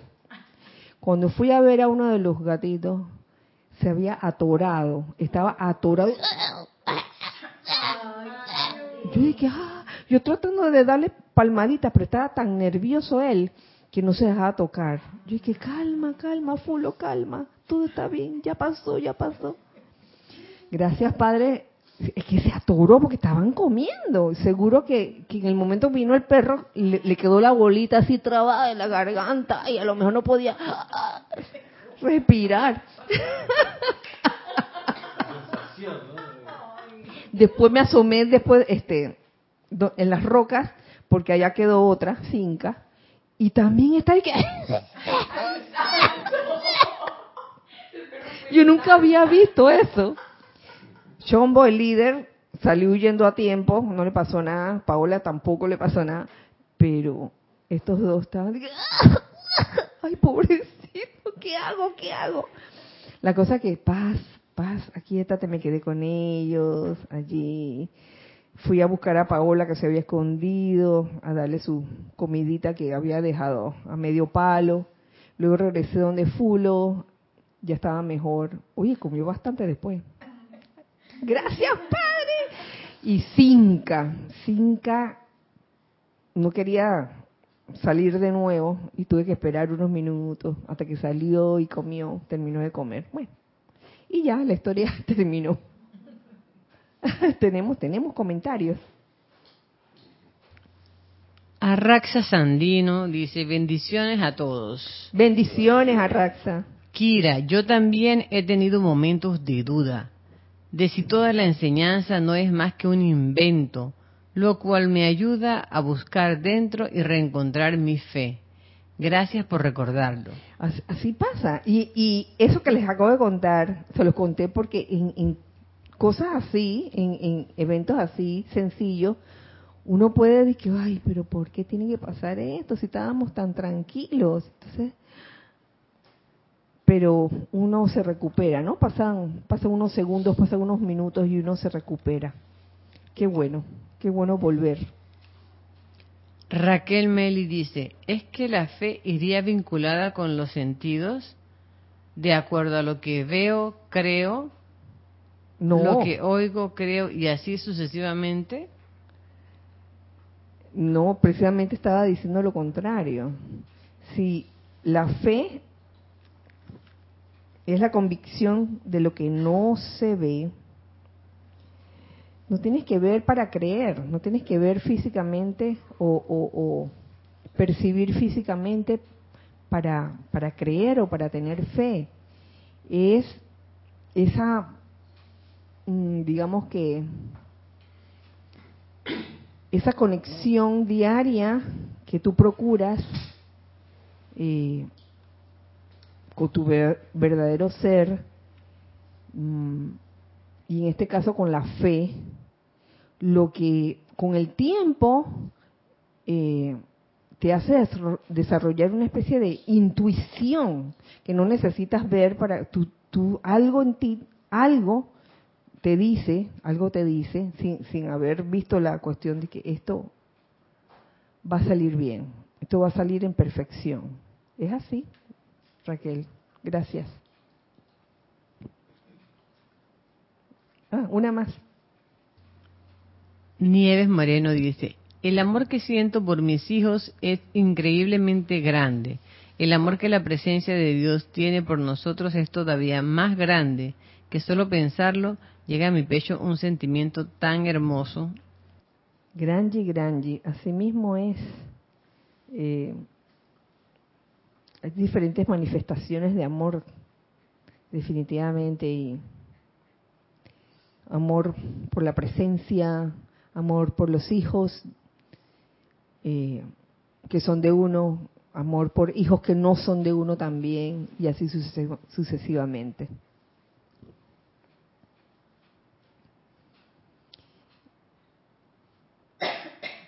Cuando fui a ver a uno de los gatitos, se había atorado, estaba atorado yo dije, ah, yo tratando de darle palmaditas, pero estaba tan nervioso él que no se dejaba tocar. Yo dije, calma, calma, Fulo, calma, todo está bien, ya pasó, ya pasó. Gracias, Padre. Es que se atoró porque estaban comiendo. Seguro que, en el momento vino el perro, le, quedó la bolita así trabada en la garganta y a lo mejor no podía respirar. Después me asomé después este en las rocas porque allá quedó otra finca y también está ahí que Yo nunca había visto eso. Chombo, el líder, salió huyendo a tiempo, no le pasó nada, Paola tampoco le pasó nada, pero estos dos estaban, ay pobrecito, ¿qué hago? ¿Qué hago? La cosa que paz, paz, aquí te me quedé con ellos, allí. Fui a buscar a Paola que se había escondido, a darle su comidita que había dejado a medio palo. Luego regresé donde Fulo, ya estaba mejor. Oye, comió bastante después. Gracias, Padre. Y Cinca, Cinca no quería salir de nuevo y tuve que esperar unos minutos hasta que salió y comió, terminó de comer. Bueno, y ya la historia terminó. tenemos, tenemos comentarios. Arraxa Sandino dice, bendiciones a todos. Bendiciones, Arraxa. Kira, yo también he tenido momentos de duda de si toda la enseñanza no es más que un invento, lo cual me ayuda a buscar dentro y reencontrar mi fe. Gracias por recordarlo. Así, pasa. Y, eso que les acabo de contar, se los conté porque en, cosas así, en, eventos así sencillos, uno puede decir, ay, pero ¿por qué tiene que pasar esto si estábamos tan tranquilos? Entonces, pero uno se recupera, ¿no? Pasan, pasan unos segundos, pasan unos minutos y uno se recupera. Qué bueno, qué bueno volver. Raquel Meli dice, ¿es que la fe iría vinculada con los sentidos? De acuerdo a lo que veo, creo, no. lo que oigo, creo, y así sucesivamente. No, precisamente estaba diciendo lo contrario. Si la fe es la convicción de lo que no se ve, no tienes que ver para creer, no tienes que ver físicamente o, percibir físicamente para, creer o para tener fe. Es esa, mm, digamos que, esa conexión diaria que tú procuras eh, tu verdadero ser, mm, y en este caso con la fe, lo que con el tiempo eh, te hace desarrollar una especie de intuición que no necesitas ver para tú, tú algo en ti, algo te dice, algo te dice, sin, sin haber visto la cuestión de que esto va a salir bien, esto va a salir en perfección. Es así, Raquel. Gracias. Ah, una más. Nieves Moreno dice, el amor que siento por mis hijos es increíblemente grande. El amor que la presencia de Dios tiene por nosotros es todavía más grande, que solo pensarlo llega a mi pecho un sentimiento tan hermoso. Granji, Granji, asimismo es. Eh, hay diferentes manifestaciones de amor, definitivamente, y amor por la presencia, amor por los hijos eh, que son de uno, amor por hijos que no son de uno también, y así sucesivamente.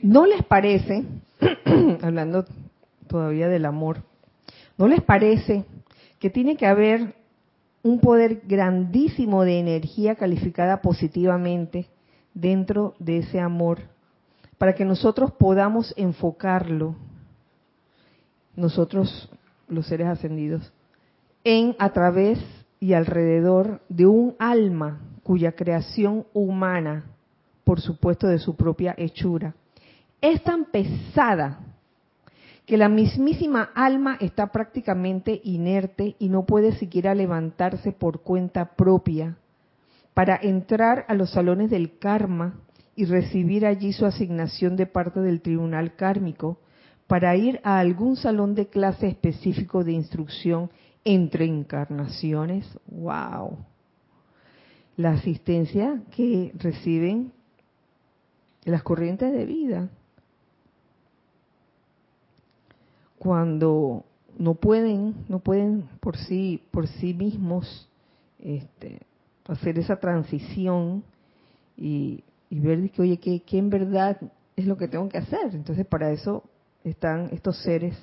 ¿No les parece, hablando todavía del amor, ¿no les parece que tiene que haber un poder grandísimo de energía calificada positivamente dentro de ese amor para que nosotros podamos enfocarlo, nosotros los seres ascendidos, en a través y alrededor de un alma cuya creación humana, por supuesto de su propia hechura, es tan pesada que la mismísima alma está prácticamente inerte y no puede siquiera levantarse por cuenta propia para entrar a los salones del karma y recibir allí su asignación de parte del tribunal kármico para ir a algún salón de clase específico de instrucción entre encarnaciones. ¡Wow! La asistencia que reciben las corrientes de vida. Cuando no pueden, no pueden por sí, por sí mismos este, hacer esa transición y ver que, oye, ¿qué, en verdad es lo que tengo que hacer? Entonces, para eso están estos seres,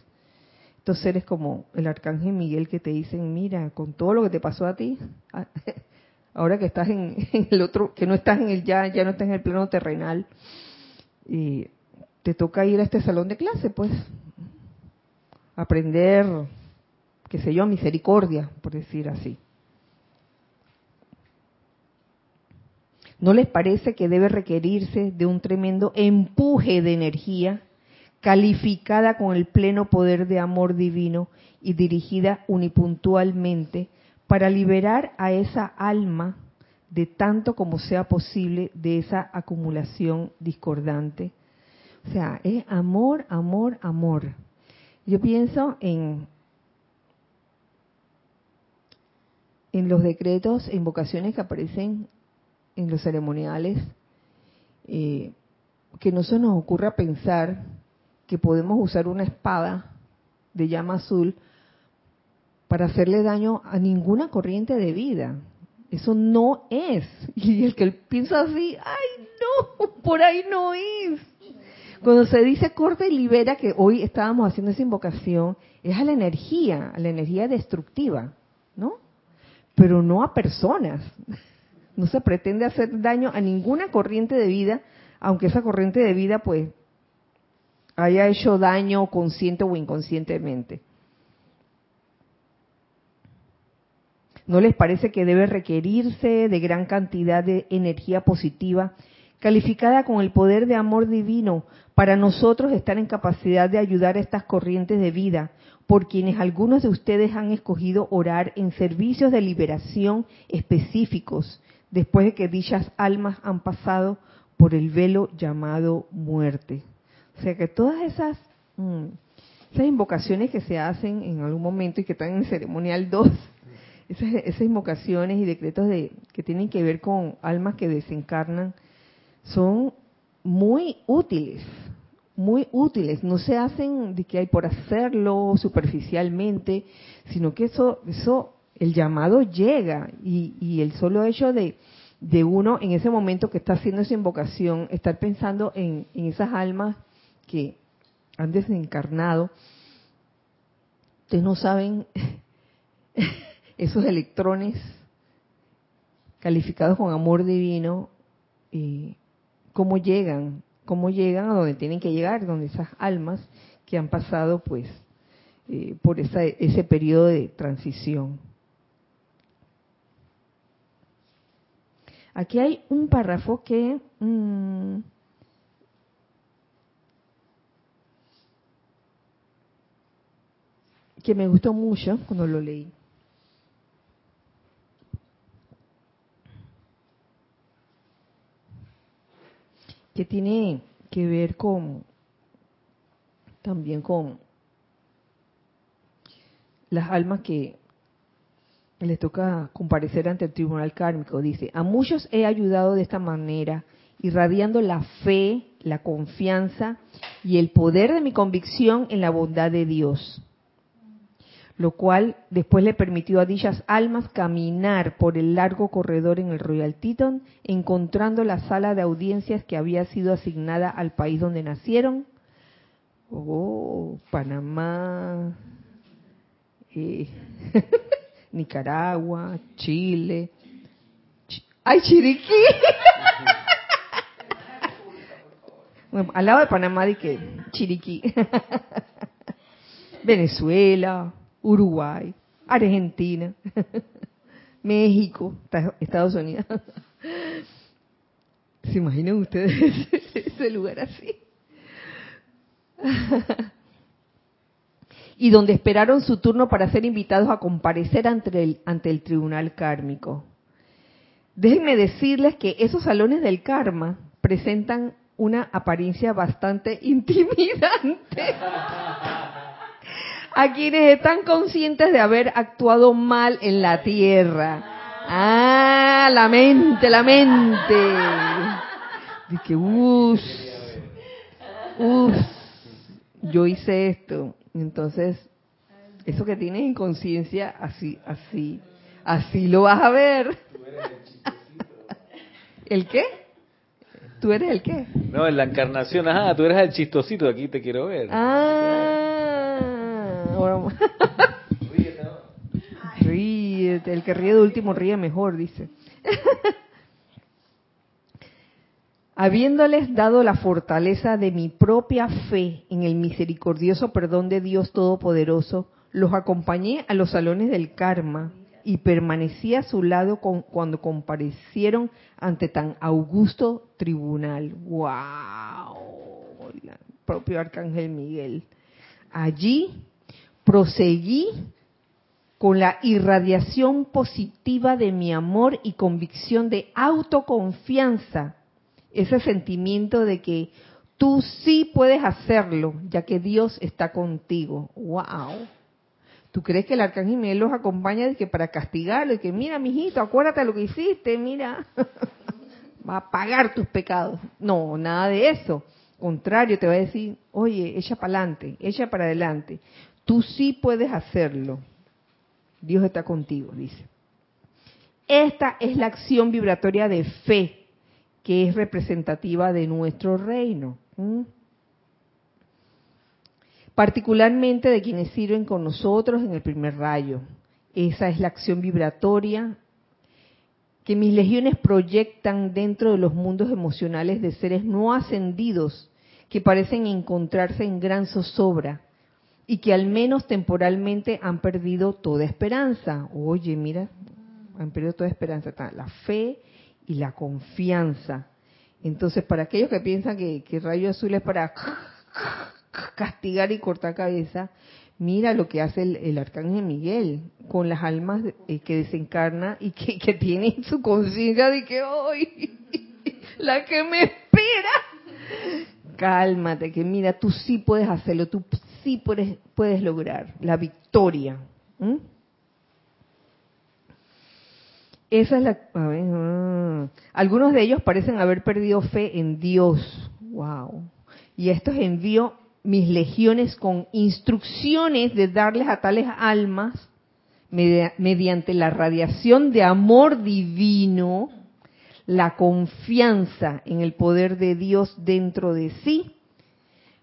estos seres como el arcángel Miguel que te dicen, mira, con todo lo que te pasó a ti, ahora que estás en, el otro, que no estás en el ya, ya no estás en el plano terrenal, y te toca ir a este salón de clase, pues, aprender, qué sé yo, misericordia, por decir así. ¿No les parece que debe requerirse de un tremendo empuje de energía calificada con el pleno poder de amor divino y dirigida unipuntualmente para liberar a esa alma de tanto como sea posible de esa acumulación discordante? O sea, es amor, amor, amor. Yo pienso en, los decretos e invocaciones que aparecen en los ceremoniales, eh, que no se nos ocurra pensar que podemos usar una espada de llama azul para hacerle daño a ninguna corriente de vida. Eso no es. Y el que piensa así, ay no, por ahí no es. Cuando se dice corta y libera, que hoy estábamos haciendo esa invocación, es a la energía, a la energía destructiva, ¿no? Pero no a personas. No se pretende hacer daño a ninguna corriente de vida, aunque esa corriente de vida pues haya hecho daño consciente o inconscientemente. ¿No les parece que debe requerirse de gran cantidad de energía positiva calificada con el poder de amor divino para nosotros estar en capacidad de ayudar a estas corrientes de vida, por quienes algunos de ustedes han escogido orar en servicios de liberación específicos después de que dichas almas han pasado por el velo llamado muerte. O sea que todas esas, mm, esas invocaciones que se hacen en algún momento y que están en ceremonial 2, esas, esas invocaciones y decretos de que tienen que ver con almas que desencarnan son muy útiles, muy útiles. No se hacen de que hay por hacerlo superficialmente, sino que eso, eso, el llamado llega y, y el solo hecho de, de uno en ese momento que está haciendo esa invocación, estar pensando en, esas almas que han desencarnado, ustedes no saben esos electrones calificados con amor divino, eh, cómo llegan, cómo llegan a donde tienen que llegar, donde esas almas que han pasado pues eh, por esa, ese periodo de transición. Aquí hay un párrafo que mm, que me gustó mucho cuando lo leí. Que tiene que ver con también con las almas que les toca comparecer ante el tribunal kármico. Dice, a muchos he ayudado de esta manera, irradiando la fe, la confianza y el poder de mi convicción en la bondad de Dios lo cual después le permitió a dichas almas caminar por el largo corredor en el Royal Teton, encontrando la sala de audiencias que había sido asignada al país donde nacieron. Oh, Panamá, eh, Nicaragua, Chile. ¡Ay, Chiriquí! al lado de Panamá, de que Chiriquí. Venezuela, Uruguay, Argentina, México, Estados Unidos. ¿Se imaginan ustedes ese lugar así? y donde esperaron su turno para ser invitados a comparecer ante el, ante el tribunal kármico. Déjenme decirles que esos salones del karma presentan una apariencia bastante intimidante a quienes están conscientes de haber actuado mal en la tierra. Ah, la mente, la mente. Que, uff, uff, yo hice esto. Entonces, eso que tienes en conciencia, así, así, así lo vas a ver. ¿El qué? ¿Tú eres el qué? No, en la encarnación, ajá, tú eres el chistosito, aquí te quiero ver. Ah, El que ríe de último ríe mejor, dice. Habiéndoles dado la fortaleza de mi propia fe en el misericordioso perdón de Dios Todopoderoso, los acompañé a los salones del karma y permanecí a su lado cuando comparecieron ante tan augusto tribunal. ¡Wow! El propio Arcángel Miguel. Allí proseguí con la irradiación positiva de mi amor y convicción de autoconfianza, ese sentimiento de que tú sí puedes hacerlo, ya que Dios está contigo. ¡Wow! ¿Tú crees que el arcángel Miguel los acompaña de que para castigarlo y que mira, mijito, acuérdate lo que hiciste, mira, va a pagar tus pecados? No, nada de eso. Contrario, te va a decir, oye, echa para adelante, echa para adelante. Tú sí puedes hacerlo. Dios está contigo, dice. Esta es la acción vibratoria de fe que es representativa de nuestro reino. Particularmente de quienes sirven con nosotros en el primer rayo. Esa es la acción vibratoria que mis legiones proyectan dentro de los mundos emocionales de seres no ascendidos que parecen encontrarse en gran zozobra y que al menos temporalmente han perdido toda esperanza. Oye, mira, han perdido toda esperanza, la fe y la confianza. Entonces, para aquellos que piensan que, que rayo azul es para castigar y cortar cabeza, mira lo que hace el, arcángel Miguel con las almas eh, que desencarna y que, que tiene su conciencia de que hoy la que me espera. Cálmate, que mira, tú sí puedes hacerlo, tú sí puedes, puedes lograr la victoria. Esa es la. a ver, ah. algunos de ellos parecen haber perdido fe en Dios. Wow. Y estos envío mis legiones con instrucciones de darles a tales almas, media- mediante la radiación de amor divino, la confianza en el poder de Dios dentro de sí,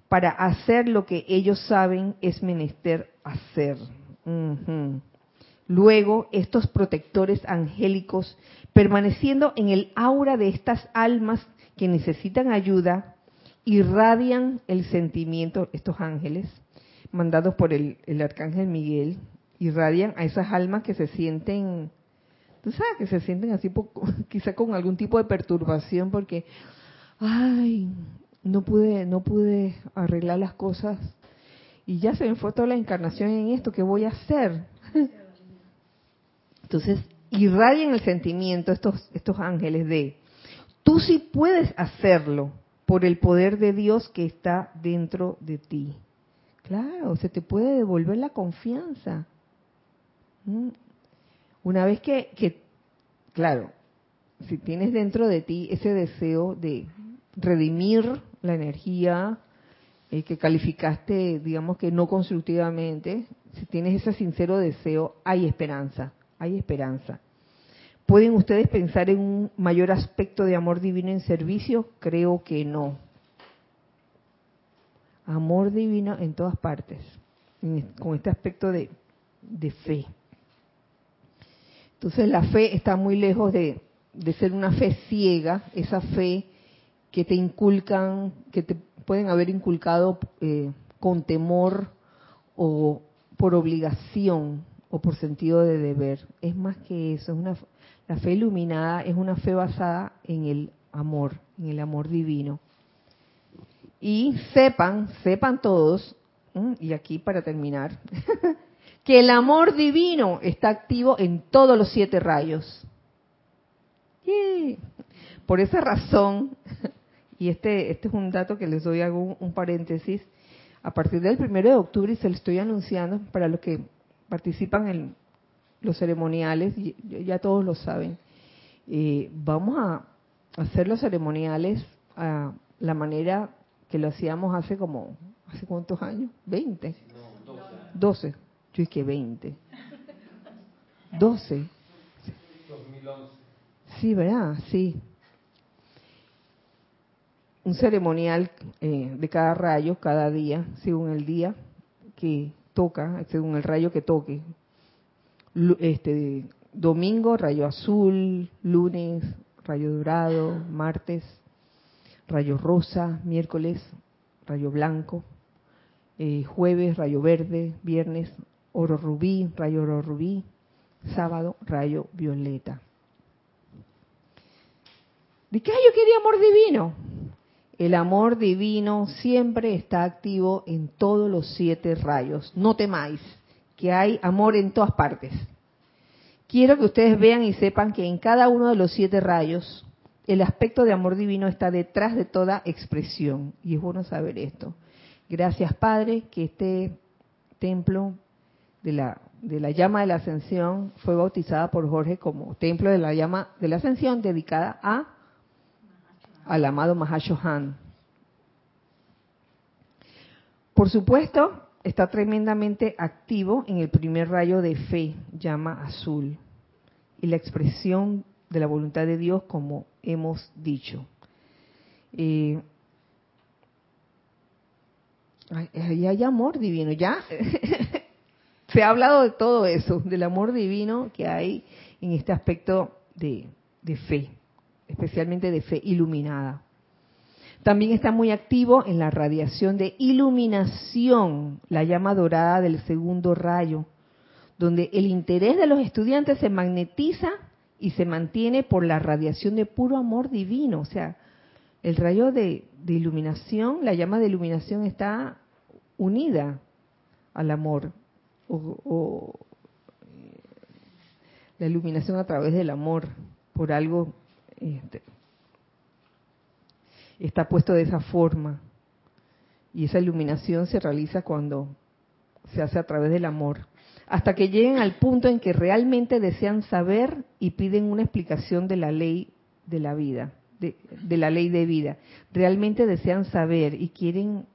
para hacer lo que ellos saben es menester hacer. Luego, estos protectores angélicos, permaneciendo en el aura de estas almas que necesitan ayuda, irradian el sentimiento, estos ángeles, mandados por el, el arcángel Miguel, irradian a esas almas que se sienten, tú sabes, que se sienten así, quizá con algún tipo de perturbación, porque, ay, no pude, no pude arreglar las cosas y ya se me fue toda la encarnación en esto, ¿qué voy a hacer? Entonces, irradian el sentimiento estos, estos ángeles de, tú sí puedes hacerlo por el poder de Dios que está dentro de ti. Claro, se te puede devolver la confianza. ¿Mm? Una vez que, que, claro, si tienes dentro de ti ese deseo de redimir la energía eh, que calificaste, digamos que no constructivamente, si tienes ese sincero deseo, hay esperanza, hay esperanza. ¿Pueden ustedes pensar en un mayor aspecto de amor divino en servicio? Creo que no. Amor divino en todas partes, con este aspecto de, de fe. Entonces la fe está muy lejos de, de ser una fe ciega, esa fe que te inculcan, que te pueden haber inculcado eh, con temor o por obligación o por sentido de deber. Es más que eso, la fe iluminada es una fe basada en el amor, en el amor divino. Y sepan, sepan todos, y aquí para terminar, que el amor divino está activo en todos los siete rayos. Por esa razón, y este, este es un dato que les doy, hago un, un paréntesis, a partir del primero de octubre, y se lo estoy anunciando para los que participan en los ceremoniales, y ya- todos lo saben, eh, vamos a hacer los ceremoniales a la manera que lo hacíamos hace como, ¿hace cuántos años? ¿20? 12. Yo dije 20. 12. Sí, ¿verdad? Sí. Un ceremonial eh, de cada rayo, cada día, según el día que toca, según el rayo que toque. Este, domingo, rayo azul, lunes, rayo dorado, martes, rayo rosa, miércoles, rayo blanco, eh, jueves, rayo verde, viernes, oro rubí, rayo oro rubí, sábado, rayo violeta. ¿De qué yo quería amor divino? El amor divino siempre está activo en todos los siete rayos. No temáis, que hay amor en todas partes. Quiero que ustedes vean y sepan que en cada uno de los siete rayos el aspecto de amor divino está detrás de toda expresión. Y es bueno saber esto. Gracias, Padre, que este templo de la, de la llama de la ascensión fue bautizada por Jorge como templo de la llama de la ascensión dedicada a al amado Mahashohan. Por supuesto, está tremendamente activo en el primer rayo de fe, llama azul, y la expresión de la voluntad de Dios, como hemos dicho. Eh, ahí hay amor divino, ya se ha hablado de todo eso, del amor divino que hay en este aspecto de, de fe, especialmente de fe iluminada. También está muy activo en la radiación de iluminación, la llama dorada del segundo rayo, donde el interés de los estudiantes se magnetiza y se mantiene por la radiación de puro amor divino. O sea, el rayo de, iluminación, la llama de iluminación está unida al amor, o, o, la iluminación a través del amor, por algo este, está puesto de esa forma. Y esa iluminación se realiza cuando se hace a través del amor. hasta que lleguen al punto en que realmente desean saber y piden una explicación de la ley de la vida, de, la ley de vida. Realmente desean saber y quieren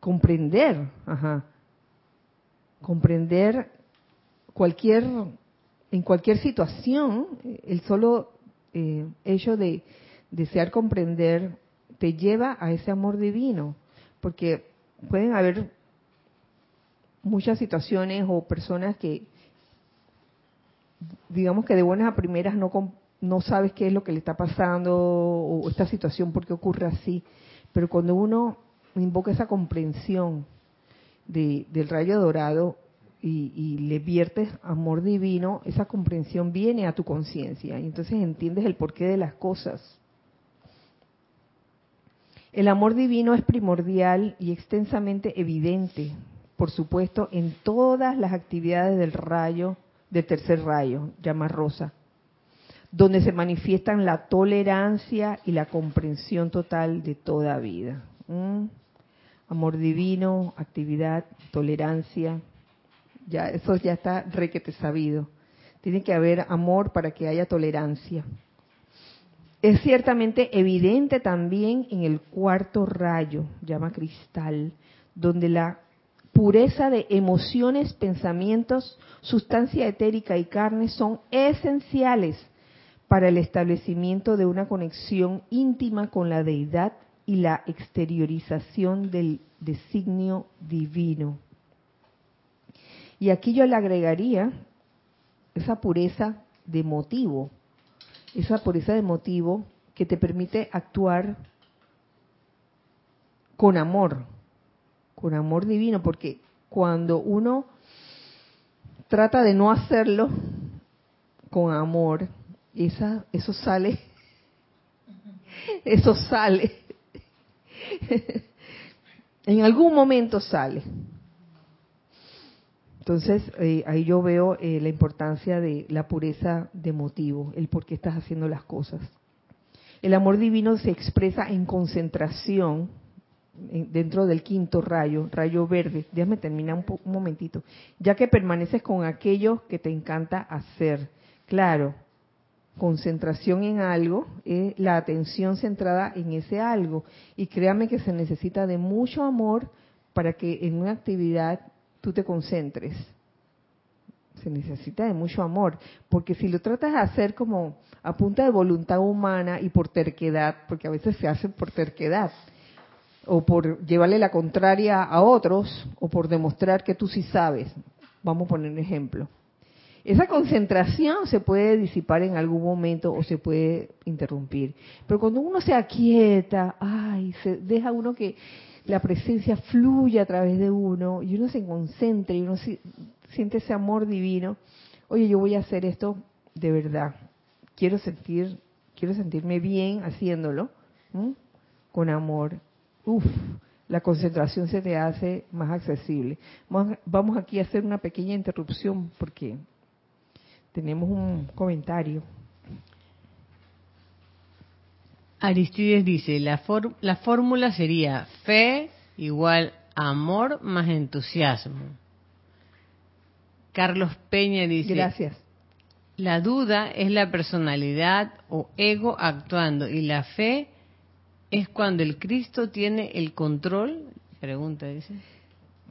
comprender, ajá, comprender cualquier, en cualquier situación, el solo eh, de desear comprender te lleva a ese amor divino, porque pueden haber muchas situaciones o personas que, digamos que de buenas a primeras no, no sabes qué es lo que le está pasando o esta situación, por qué ocurre así, pero cuando uno invoca esa comprensión de, del rayo dorado y, le viertes amor divino, esa comprensión viene a tu conciencia y entonces entiendes el porqué de las cosas. El amor divino es primordial y extensamente evidente, por supuesto, en todas las actividades del rayo, del tercer rayo, llama rosa, donde se manifiestan la tolerancia y la comprensión total de toda vida. ¿Mm? Amor divino, actividad, tolerancia, ya eso ya está requete sabido. Tiene que haber amor para que haya tolerancia. Es ciertamente evidente también en el cuarto rayo, llama cristal, donde la pureza de emociones, pensamientos, sustancia etérica y carne son esenciales para el establecimiento de una conexión íntima con la deidad y la exteriorización del designio divino. Y aquí yo le agregaría esa pureza de motivo, esa pureza de motivo que te permite actuar con amor, con amor divino, porque cuando uno trata de no hacerlo con amor, esa, eso sale, eso sale, en algún momento sale. Entonces, eh, ahí yo veo eh, la importancia de la pureza de motivo, el por qué estás haciendo las cosas. El amor divino se expresa en concentración dentro del quinto rayo, rayo verde. Déjame terminar un, un momentito. Ya que permaneces con aquello que te encanta hacer. Claro, concentración en algo es la atención centrada en ese algo. Y créame que se necesita de mucho amor para que en una actividad tú te concentres. Se necesita de mucho amor, porque si lo tratas de hacer como a punta de voluntad humana y por terquedad, porque a veces se hace por terquedad, o por llevarle la contraria a otros, o por demostrar que tú sí sabes. Vamos a poner un ejemplo. Esa concentración se puede disipar en algún momento o se puede interrumpir. Pero cuando uno se aquieta, ay, se deja uno que la presencia fluye a través de uno y uno se concentra y uno siente ese amor divino. Oye, yo voy a hacer esto de verdad. Quiero sentir, quiero sentirme bien haciéndolo, con amor. Uf, la concentración se te hace más accesible. Vamos aquí a hacer una pequeña interrupción porque tenemos un comentario. Aristides dice, la, la fórmula sería fe igual amor más entusiasmo. Carlos Peña dice, gracias. La duda es la personalidad o ego actuando y la fe es cuando el Cristo tiene el control. Pregunta, dice.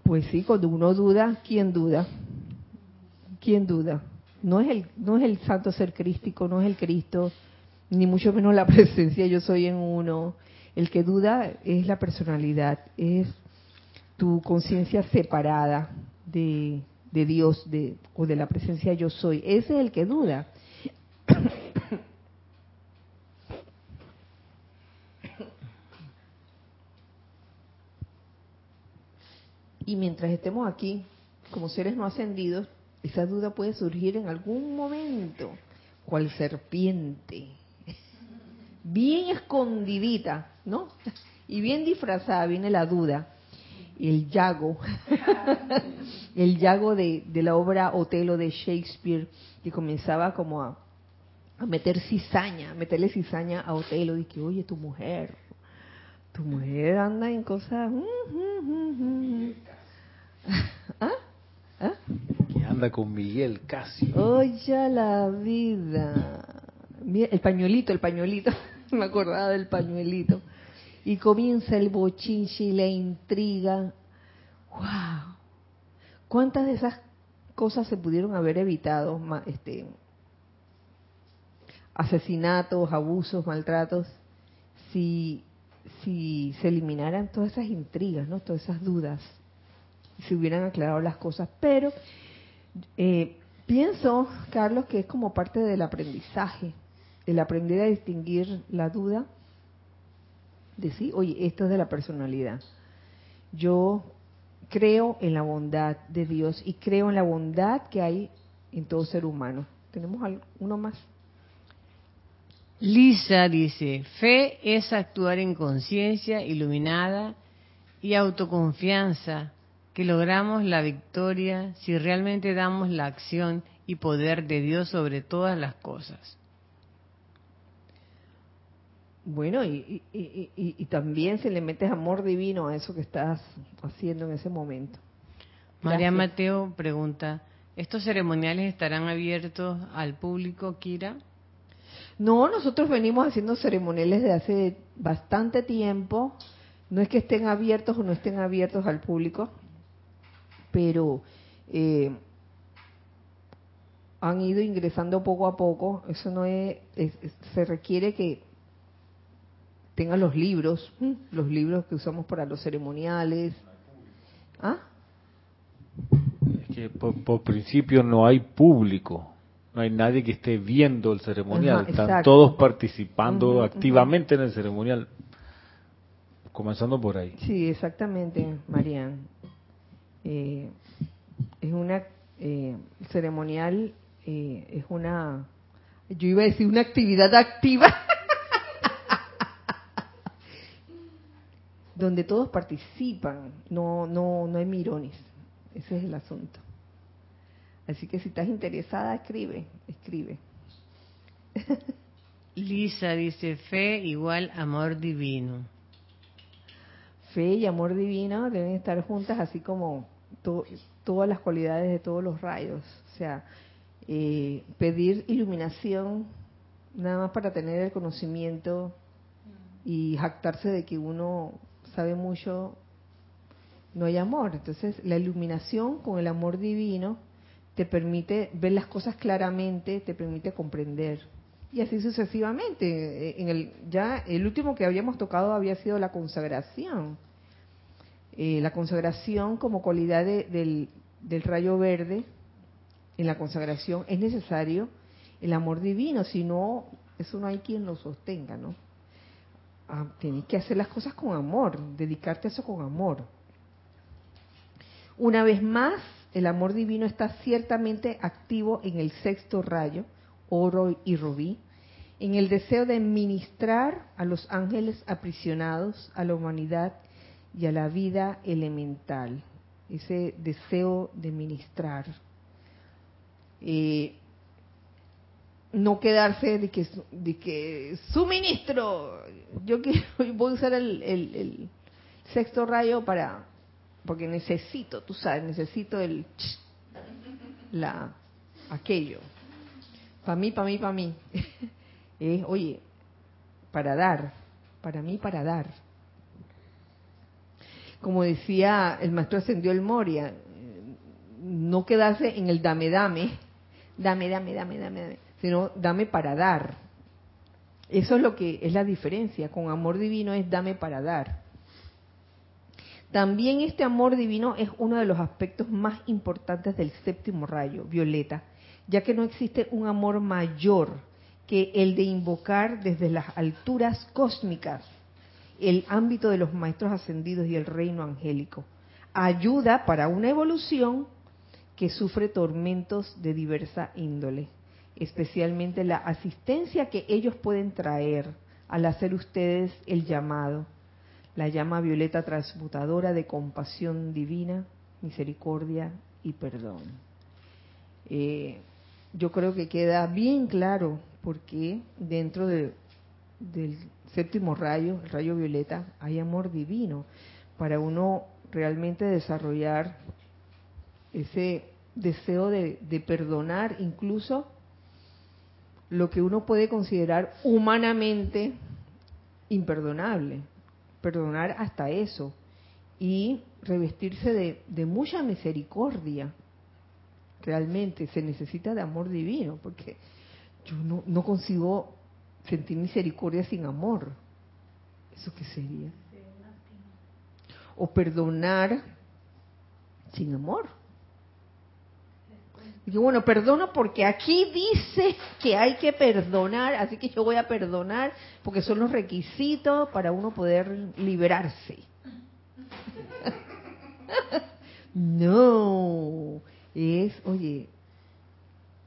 Pues sí, cuando uno duda, ¿quién duda? ¿Quién duda? No es el, no es el santo ser crístico, no es el Cristo, ni mucho menos la presencia yo soy en uno. El que duda es la personalidad, es tu conciencia separada de, de Dios de, o de la presencia yo soy. Ese es el que duda. Y mientras estemos aquí, como seres no ascendidos, esa duda puede surgir en algún momento, cual serpiente, bien escondidita, ¿no? Y bien disfrazada viene la duda. El yago, el yago de, de la obra Otelo de Shakespeare, que comenzaba como a, a meter cizaña, a meterle cizaña a Otelo, y que, oye, tu mujer, tu mujer anda en cosas... ¿Ah? ¿Ah? anda con Miguel casi. Oye la vida. Mira, el pañuelito, el pañuelito. Me acordaba del pañuelito. Y comienza el bochinche y la intriga. ¡Wow! ¿Cuántas de esas cosas se pudieron haber evitado? Este, asesinatos, abusos, maltratos, si, si se eliminaran todas esas intrigas, ¿no? Todas esas dudas, se hubieran aclarado las cosas. Pero eh, pienso, Carlos, que es como parte del aprendizaje, el aprender a distinguir la duda, decir, oye, esto es de la personalidad. Yo creo en la bondad de Dios y creo en la bondad que hay en todo ser humano. ¿Tenemos uno más? Lisa dice, fe es actuar en conciencia iluminada y autoconfianza que logramos la victoria si realmente damos la acción y poder de Dios sobre todas las cosas. Bueno, y, y- y- y- y también si le metes amor divino a eso que estás haciendo en ese momento. María. Mateo pregunta, ¿estos ceremoniales estarán abiertos al público, Kira? No, nosotros venimos haciendo ceremoniales de hace bastante tiempo. No es que estén abiertos o no estén abiertos al público, pero eh, han ido ingresando poco a poco. Eso no es- se requiere que tengan los libros, los libros que usamos para los ceremoniales. ¿Ah? Es que por, por principio no hay público, no hay nadie que esté viendo el ceremonial, Ajá, están todos participando activamente en el ceremonial, comenzando por ahí. Sí, exactamente, Marian. Eh, es una eh, ceremonial, eh, es una, yo iba a decir una actividad activa, donde todos participan, no, no, no hay mirones, ese es el asunto. Así que si estás interesada, escribe, escribe. Lisa dice, fe igual amor divino. fe y amor divino deben estar juntas, así como to- todas las cualidades de todos los rayos. O sea, eh, pedir iluminación nada más para tener el conocimiento y jactarse de que uno sabe mucho, no hay amor. Entonces, la iluminación con el amor divino te permite ver las cosas claramente, te permite comprender. Y así sucesivamente. Eh, En el, ya el último que habíamos tocado había sido la consagración. Eh, la consagración como cualidad de- del, del rayo verde, en la consagración es necesario el amor divino, si no, eso no hay quien lo sostenga, ¿no? Tienes que hacer las cosas con amor, dedicarte a eso con amor. Una vez más, el amor divino está ciertamente activo en el sexto rayo, oro y rubí, en el deseo de ministrar a los ángeles aprisionados, a la humanidad y a la vida elemental. Ese deseo de ministrar. Eh, no quedarse de que, de que suministro, yo quiero, voy a usar el, el- el sexto rayo para, porque necesito, tú sabes, necesito el, la, aquello, para mí, para mí, para mí. Es, oye, para dar, para mí, para dar. Como decía el maestro ascendió el Moria, no quedarse en el dame, dame, dame, dame, dame, dame, dame, sino dame para dar. Eso es lo que es la diferencia. Con amor divino es dame para dar. También este amor divino es uno de los aspectos más importantes del séptimo rayo, violeta, ya que no existe un amor mayor que el de invocar desde las alturas cósmicas el ámbito de los maestros ascendidos y el reino angélico. Ayuda para una evolución que sufre tormentos de diversa índole, especialmente la asistencia que ellos pueden traer al hacer ustedes el llamado, la llama violeta transmutadora de compasión divina, misericordia y perdón. Eh, yo creo que queda bien claro porque dentro de- del séptimo rayo, el rayo violeta, hay amor divino para uno realmente desarrollar ese deseo de, de perdonar incluso lo que uno puede considerar humanamente imperdonable. Perdonar hasta eso. Y revestirse de, mucha misericordia. Realmente se necesita de amor divino, porque yo no, no consigo sentir misericordia sin amor. ¿Eso qué sería? O perdonar sin amor. Y bueno, perdono porque aquí dice que hay que perdonar, así que yo voy a perdonar porque son los requisitos para uno poder liberarse. no, es, oye,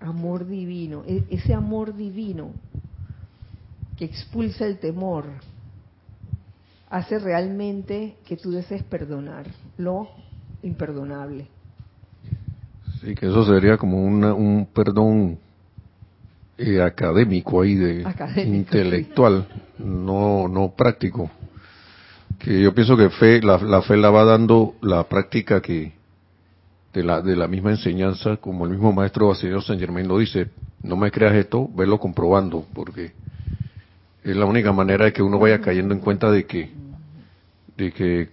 amor divino, e, ese amor divino que expulsa el temor, hace realmente que tú desees perdonar lo imperdonable. Sí, que eso sería como una, un perdón eh, académico ahí, de Académico, intelectual, no, no práctico. Que yo pienso que fe, la, la fe la va dando la práctica que de la, de la misma enseñanza, como el mismo maestro señor San Germain lo dice, no me creas esto, velo comprobando, porque es la única manera de que uno vaya cayendo en cuenta de que, de que,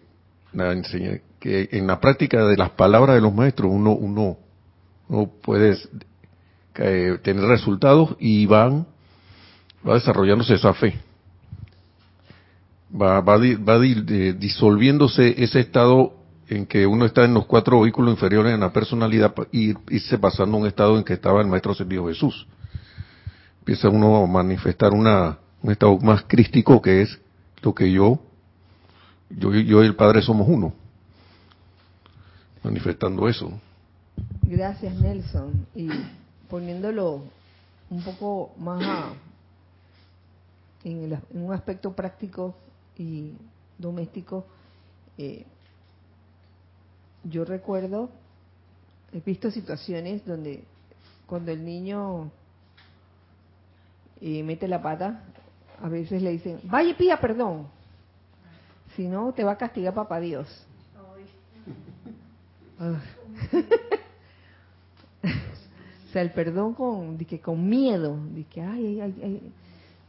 la enseña- que en la práctica de las palabras de los maestros uno, uno, uno puede eh, tener resultados y van, va desarrollándose esa fe. Va, va, va eh, disolviéndose ese estado en que uno está en los cuatro vehículos inferiores en la personalidad y irse pasando a un estado en que estaba el Maestro Ascendido Jesús. Empieza uno a manifestar una, un estado más crístico que es lo que yo, yo, yo y el Padre somos uno. Manifestando eso. Gracias, Nelson. Y poniéndolo un poco más a- en, el- en un aspecto práctico y doméstico, eh, yo recuerdo, he visto situaciones donde cuando el niño eh, mete la pata, a veces le dicen, vaya pida perdón, si no te va a castigar papá Dios. O sea, el perdón con, que con miedo, de que, ay, ay, ay, ay,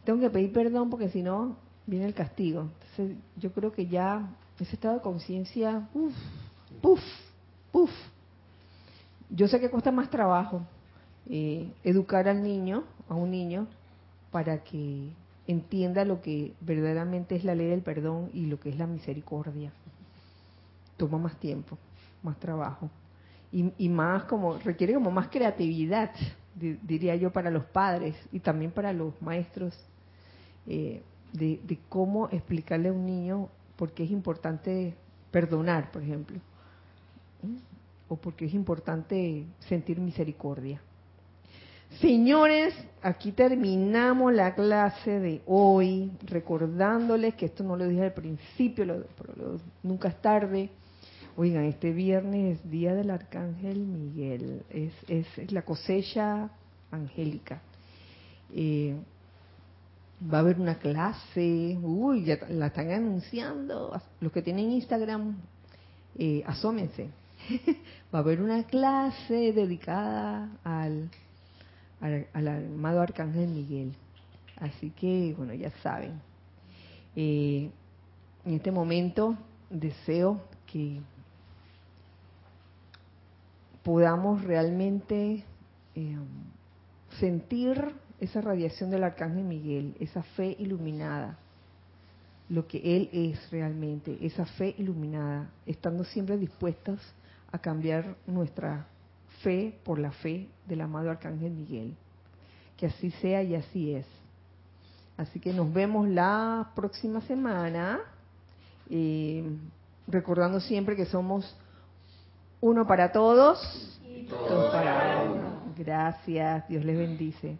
tengo que pedir perdón porque si no, viene el castigo. Entonces, yo creo que ya ese estado de conciencia, uff, puff, puff. Yo sé que cuesta más trabajo eh, educar al niño, a un niño, para que entienda lo que verdaderamente es la ley del perdón y lo que es la misericordia. Toma más tiempo, más trabajo y, y más como requiere como más creatividad di- diría yo para los padres y también para los maestros eh, de, cómo explicarle a un niño por qué es importante perdonar por ejemplo ¿Mm? o por qué es importante sentir misericordia Señores, aquí terminamos la clase de hoy, recordándoles que esto no lo dije al principio, lo- lo- nunca es tarde. Oigan, este viernes es Día del Arcángel Miguel, es, es, es la cosecha angélica. Eh, va a haber una clase, uy, ya la están anunciando, los que tienen Instagram, eh, asómense. va a haber una clase dedicada al, al, al Arcángel Miguel. Así que, bueno, ya saben. Eh, en este momento deseo que podamos realmente eh, sentir esa radiación del Arcángel Miguel, esa fe iluminada, lo que Él es realmente, esa fe iluminada, estando siempre dispuestos a cambiar nuestra fe por la fe del amado Arcángel Miguel. Que así sea y así es. Así que nos vemos la próxima semana, eh, recordando siempre que somos uno para todos y todos para uno. Gracias, Dios les bendice.